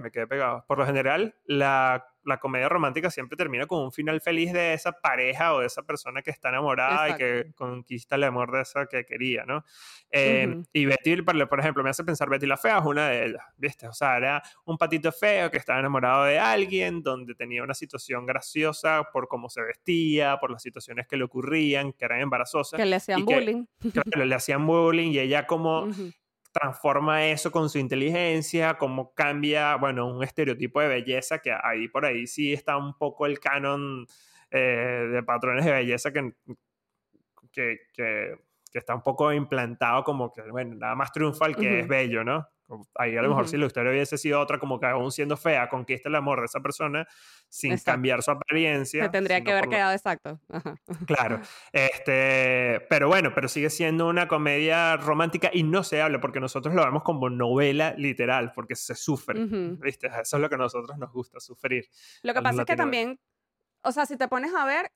me quedé pegado, por lo general la la comedia romántica siempre termina con un final feliz de esa pareja o de esa persona que está enamorada y que conquista el amor de esa que quería, ¿no? Em, y Betty, por ejemplo, me hace pensar Betty la Fea es una de ellas, ¿viste? O sea, era un patito feo que estaba enamorado de alguien, donde tenía una situación graciosa por cómo se vestía, por las situaciones que le ocurrían, que eran embarazosas. Que le hacían bullying. Que, le hacían bullying y ella como transforma eso con su inteligencia, cómo cambia, bueno, un estereotipo de belleza que ahí por ahí sí está un poco el canon eh, de patrones de belleza que, que, que, está un poco implantado como que, bueno, nada más triunfa el que es bello, ¿no? Ahí a lo mejor si la historia hubiese sido otra, como que aún siendo fea, conquista el amor de esa persona sin cambiar su apariencia. Se tendría que haber quedado exacto. Claro. Este, pero bueno, pero sigue siendo una comedia romántica y no se habla porque nosotros lo vemos como novela literal, porque se sufre. ¿Viste? Eso es lo que a nosotros nos gusta, sufrir. Lo que pasa es que también, o sea, si te pones a ver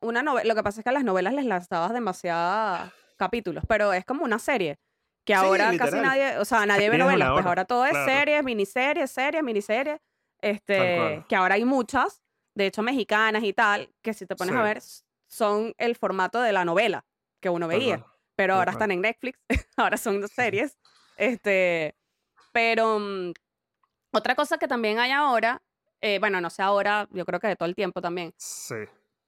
una novela, lo que pasa es que a las novelas les lanzabas demasiados capítulos, pero es como una serie. Que ahora casi nadie, o sea, nadie ve novelas, pues ahora todo es series, miniseries, series, miniseries. Este, que ahora hay muchas, de hecho mexicanas y tal, que si te pones a ver, son el formato de la novela que uno veía. Pero ahora están en Netflix, ahora son series. Este, pero mm, otra cosa que también hay ahora, eh, bueno, no sé ahora, yo creo que de todo el tiempo también. Sí.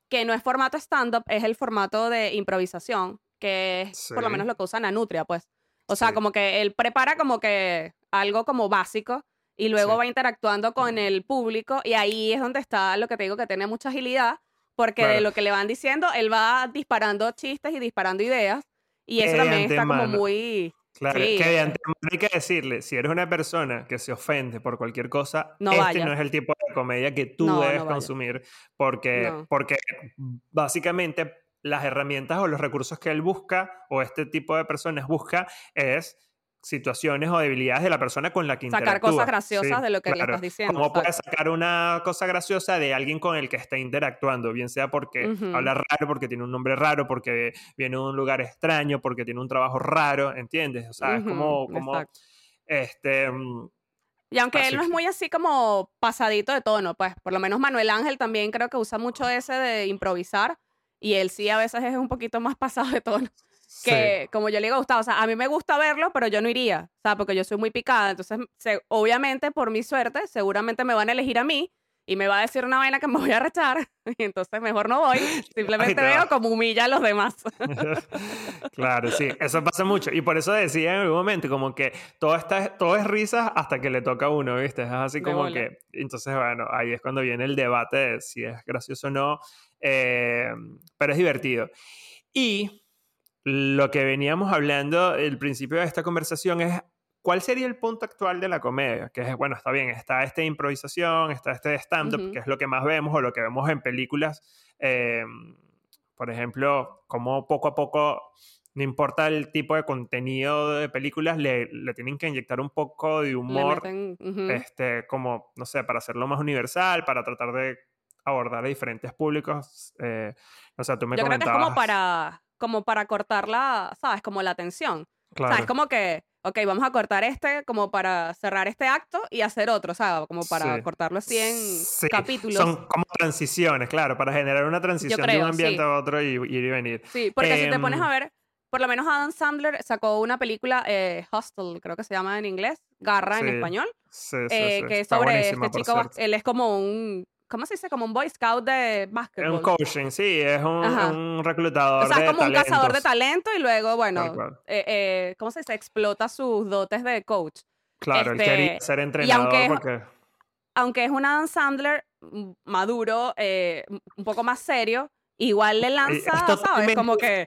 Que no es formato stand-up, es el formato de improvisación, que es por lo menos lo que usa Nanutria, pues. O sea, como que él prepara como que algo como básico y luego va interactuando con el público y ahí es donde está lo que te digo que tiene mucha agilidad porque de lo que le van diciendo él va disparando chistes y disparando ideas y eso también está como muy Claro, que de antemano hay que decirle, si eres una persona que se ofende por cualquier cosa, este no es el tipo de comedia que tú debes consumir, porque, porque básicamente las herramientas o los recursos que él busca o este tipo de personas busca es situaciones o debilidades de la persona con la que interactúa. Sacar cosas graciosas de lo que le estás diciendo. ¿Cómo puedes sacar una cosa graciosa de alguien con el que está interactuando? Bien sea porque habla raro, porque tiene un nombre raro, porque viene de un lugar extraño, porque tiene un trabajo raro, ¿entiendes? O sea, es como... como este, mm, y aunque él no es muy así como pasadito de tono, pues por lo menos Manuel Ángel también creo que usa mucho ese de improvisar y él sí a veces es un poquito más pasado de tono. Que como yo le digo a Gustavo, o sea, a mí me gusta verlo, pero yo no iría, o sea, porque yo soy muy picada. Entonces, obviamente, por mi suerte, seguramente me van a elegir a mí y me va a decir una vaina que me voy a rechar. Y entonces mejor no voy. Simplemente veo como humilla a los demás. claro, sí, eso pasa mucho. Y por eso decía en algún momento, como que todo, está, todo es risa hasta que le toca a uno, ¿viste? Es así como que. Entonces, bueno, ahí es cuando viene el debate de si es gracioso o no. Eh, pero es divertido. Y lo que veníamos hablando el principio de esta conversación es cuál sería el punto actual de la comedia, que es, bueno, está bien, está esta improvisación, está este stand-up, que es lo que más vemos o lo que vemos en películas, em, por ejemplo, como poco a poco, no importa el tipo de contenido de películas, le, le tienen que inyectar un poco de humor, este, como, no sé, para hacerlo más universal, para tratar de abordar a diferentes públicos. Eh, o sea, tú me Yo comentabas... creo que es como para, como para cortar la, ¿sabes? Como la tensión. Claro. O sea, es como que ok, vamos a cortar este como para cerrar este acto y hacer otro, sea, como para cortarlo así en sí. capítulos. Son como transiciones, claro, para generar una transición de un ambiente a otro y ir y venir. Sí, porque si te pones a em, ver, por lo menos Adam Sandler sacó una película, eh, Hostel, creo que se llama en inglés, Garra en español, sí, sí, eh, que es sobre este chico, él es como un ¿cómo se dice? Como un boy scout de básquetbol. Un coaching, sí, es un, reclutador. O sea, como un cazador de talento y luego, bueno, eh, eh, ¿cómo se dice? Explota sus dotes de coach. Claro, él quería este, ser entrenador aunque, porque... Aunque es un Adam Sandler maduro, eh, un poco más serio, igual le lanza, ¿sabes? Como que...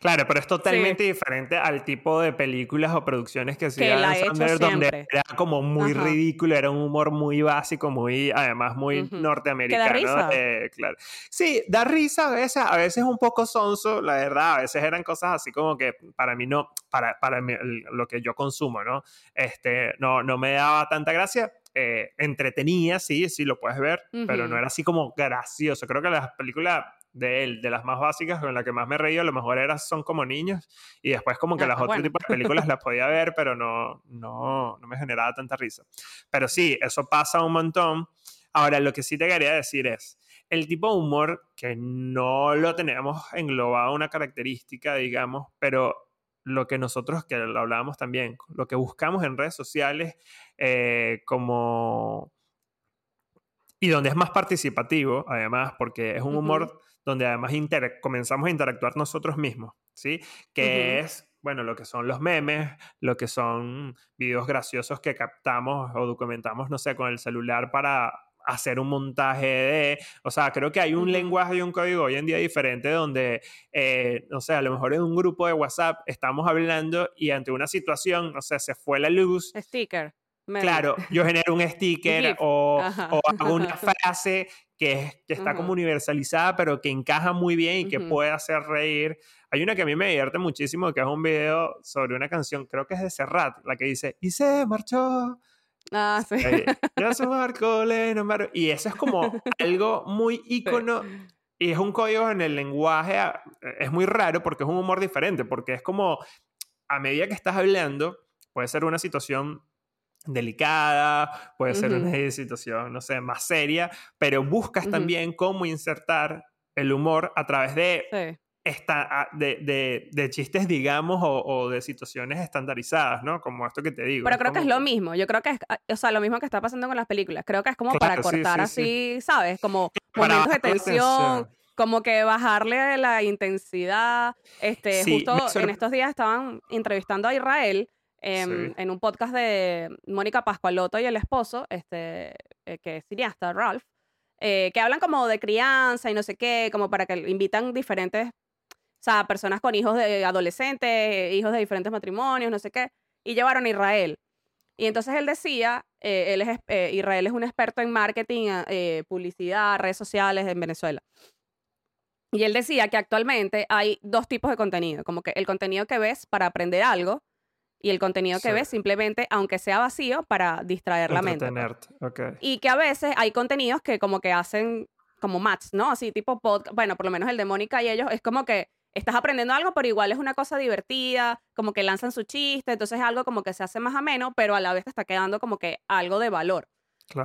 Claro, pero es totalmente diferente al tipo de películas o producciones que hacía Sandler, donde era como muy ridículo, era un humor muy básico, muy, además, muy norteamericano. Que da risa. Eh, claro. Sí, da risa a veces, a veces un poco sonso, la verdad, a veces eran cosas así como que para mí no, para, para lo que yo consumo, ¿no? Este, no, no me daba tanta gracia, eh, entretenía, sí, sí lo puedes ver, pero no era así como gracioso. Creo que las películas de él, de las más básicas, con las que más me reí, a lo mejor eran Son como niños, y después como que ah, las otras tipos de películas las podía ver, pero no, no, no me generaba tanta risa. Pero sí, eso pasa un montón. Ahora, lo que sí te quería decir es, el tipo de humor que no lo tenemos englobado una característica, digamos, pero lo que nosotros, que lo hablábamos también, lo que buscamos en redes sociales eh, como... Y donde es más participativo, además, porque es un humor donde además comenzamos a interactuar nosotros mismos, ¿sí? Que es, bueno, lo que son los memes, lo que son videos graciosos que captamos o documentamos, no sé, con el celular para hacer un montaje de, o sea, creo que hay un lenguaje y un código hoy en día diferente donde, eh, no sé, a lo mejor en un grupo de WhatsApp estamos hablando y ante una situación, no sé, se fue la luz. Sticker. Claro, yo genero un sticker o, o, hago una frase que, que está como universalizada, pero que encaja muy bien y que puede hacer reír. Hay una que a mí me divierte muchísimo, que es un video sobre una canción, creo que es de Serrat, la que dice, y se marchó. Ah, sí. ya se marcó, Y eso es como algo muy ícono. Y es un código en el lenguaje, ah, es muy raro porque es un humor diferente, porque es como, a medida que estás hablando, puede ser una situación delicada, puede ser una situación, no sé, más seria, pero buscas también cómo insertar el humor a través de, esta, ah, de, de, chistes, digamos, o, de situaciones estandarizadas, ¿no? Como esto que te digo. Pero creo que es lo mismo, yo creo que es, ah, o sea, lo mismo que está pasando con las películas, creo que es como para cortar así, ¿sabes? Como momentos de tensión. Como que bajarle la intensidad. Este, justo en estos días estaban entrevistando a Israel Em, en un podcast de Mónica Pascualoto y el esposo, este, eh, que es cineasta, Ralph, eh, que hablan como de crianza y no sé qué, como para que invitan diferentes, o sea, personas con hijos de adolescentes, hijos de diferentes matrimonios, no sé qué, y llevaron a Israel. Y entonces él decía, eh, él es, Israel es un experto en marketing, publicidad, redes sociales en Venezuela. Y él decía que actualmente hay dos tipos de contenido, como que el contenido que ves para aprender algo y el contenido que ves simplemente, aunque sea vacío, para distraer la mente. Okay. Y que a veces hay contenidos que como que hacen como match, ¿no? Así tipo podcast, bueno, por lo menos el de Mónica y ellos, es como que estás aprendiendo algo, pero igual es una cosa divertida, como que lanzan su chiste, entonces es algo como que se hace más ameno, pero a la vez te está quedando como que algo de valor.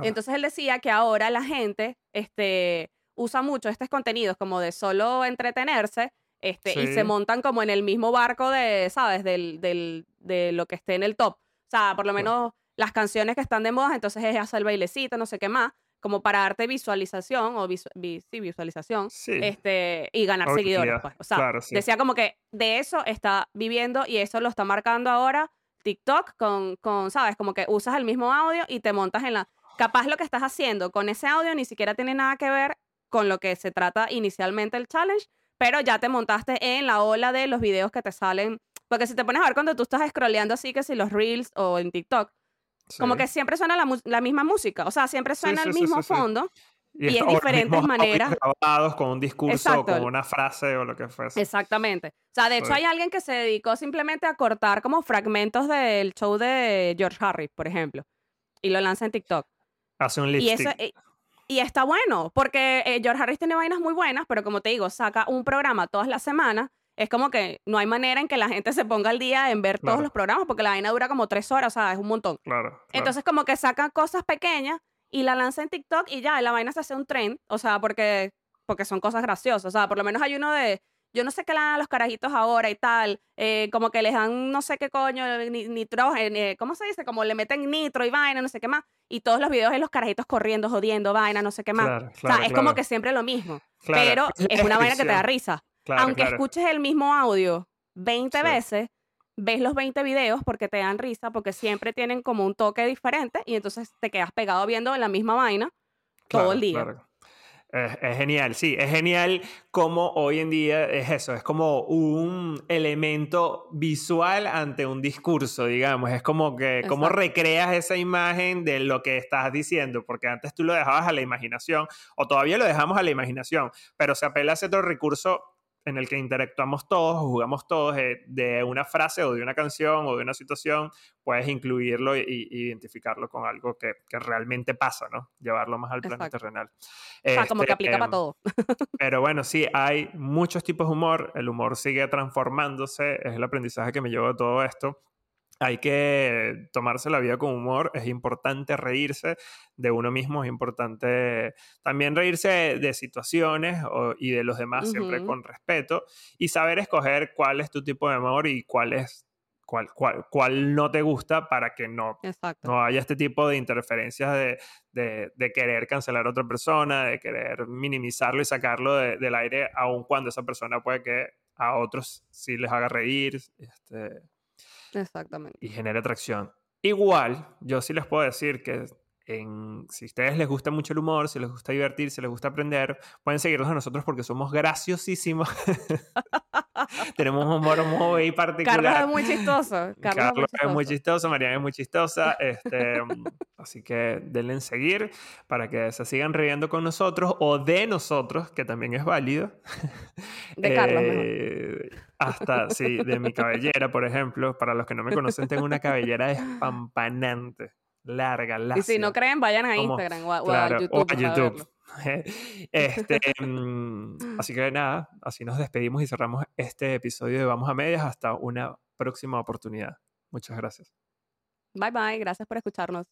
Entonces él decía que ahora la gente este, usa mucho estos contenidos como de solo entretenerse este, y se montan como en el mismo barco de, ¿sabes? Del, del, de lo que esté en el top. O sea, por lo menos las canciones que están de moda, entonces es hacer el bailecito, no sé qué más, como para darte visualización, o sí, visualización, Este, y ganar seguidores. Pues. O sea, decía como que de eso está viviendo y eso lo está marcando ahora TikTok con, con, ¿sabes? Como que usas el mismo audio y te montas en la... Capaz lo que estás haciendo con ese audio ni siquiera tiene nada que ver con lo que se trata inicialmente el challenge, pero ya te montaste en la ola de los videos que te salen. Porque si te pones a ver cuando tú estás scrolleando así, que si los reels o en TikTok, como que siempre suena la, misma música, o sea, siempre suena el mismo fondo. Y, es diferentes maneras. grabados con un discurso, o con una frase o lo que fuese. Exactamente. O sea, de hecho hay alguien que se dedicó simplemente a cortar como fragmentos del show de George Harris, por ejemplo, y lo lanza en TikTok. Hace un lipstick. Y y está bueno, porque eh, George Harris tiene vainas muy buenas, pero como te digo, saca un programa todas las semanas es como que no hay manera en que la gente se ponga al día en ver todos los programas porque la vaina dura como tres horas, o sea, es un montón. Claro. claro. Entonces como que sacan cosas pequeñas y la lanza en TikTok y ya, la vaina se hace un trend, o sea, porque, porque son cosas graciosas, o sea, por lo menos hay uno de, yo no sé qué le dan a los carajitos ahora y tal, eh, como que les dan no sé qué coño, ni- nitrógeno, eh, ¿cómo se dice? Como le meten nitro y vaina, no sé qué más, y todos los videos de los carajitos corriendo, jodiendo, vaina, no sé qué más. Claro, o sea, claro, es como que siempre lo mismo, Claro, pero es una vaina que te da risa. Claro, Aunque escuches el mismo audio 20 Sí. veces, ves los 20 videos porque te dan risa, porque siempre tienen como un toque diferente y entonces te quedas pegado viendo la misma vaina todo el día. Es, es genial, sí, es genial como hoy en día es eso, es como un elemento visual ante un discurso, digamos, es como que cómo recreas esa imagen de lo que estás diciendo, porque antes tú lo dejabas a la imaginación, o todavía lo dejamos a la imaginación, pero se apela a ese otro recurso en el que interactuamos todos, o jugamos todos eh, de una frase o de una canción o de una situación, puedes incluirlo y, y identificarlo con algo que, que realmente pasa, ¿no? Llevarlo más al plano Exacto. terrenal. O sea, como que Este, aplica para todo. Pero bueno, sí, hay muchos tipos de humor. El humor sigue transformándose. Es el aprendizaje que me llevó de todo esto. Hay que tomarse la vida con humor. Es importante reírse de uno mismo. Es importante también reírse de, situaciones o- y de los demás, siempre con respeto. Y saber escoger cuál es tu tipo de humor y cuál es. Cuál, cuál, cuál no te gusta para que no Exacto. no haya este tipo de interferencias de, de- de querer cancelar a otra persona, de querer minimizarlo y sacarlo de- del aire, aun cuando esa persona puede que a otros sí les haga reír este, Exactamente. y genere atracción. Igual, yo sí les puedo decir que en- si a ustedes les gusta mucho el humor, si les gusta divertirse, si les gusta aprender, pueden seguirnos a nosotros porque somos graciosísimos. Tenemos un humor muy particular. Carlos es muy chistoso. Carlos, Carlos es muy chistoso. Mariana es muy chistosa. Este, así que denle en seguir para que se sigan riendo con nosotros o de nosotros, que también es válido. De Carlos, mejor. Eh, Hasta, sí, de mi cabellera, por ejemplo. Para los que no me conocen, tengo una cabellera despampanante, larga, lacia. Y si no creen, vayan a como- Instagram o a, o a Claro, YouTube. o a para YouTube. Este, mm, así que nada, así nos despedimos y cerramos este episodio de Vamos a Medias hasta una próxima oportunidad. Muchas gracias. Bye bye. Gracias por escucharnos.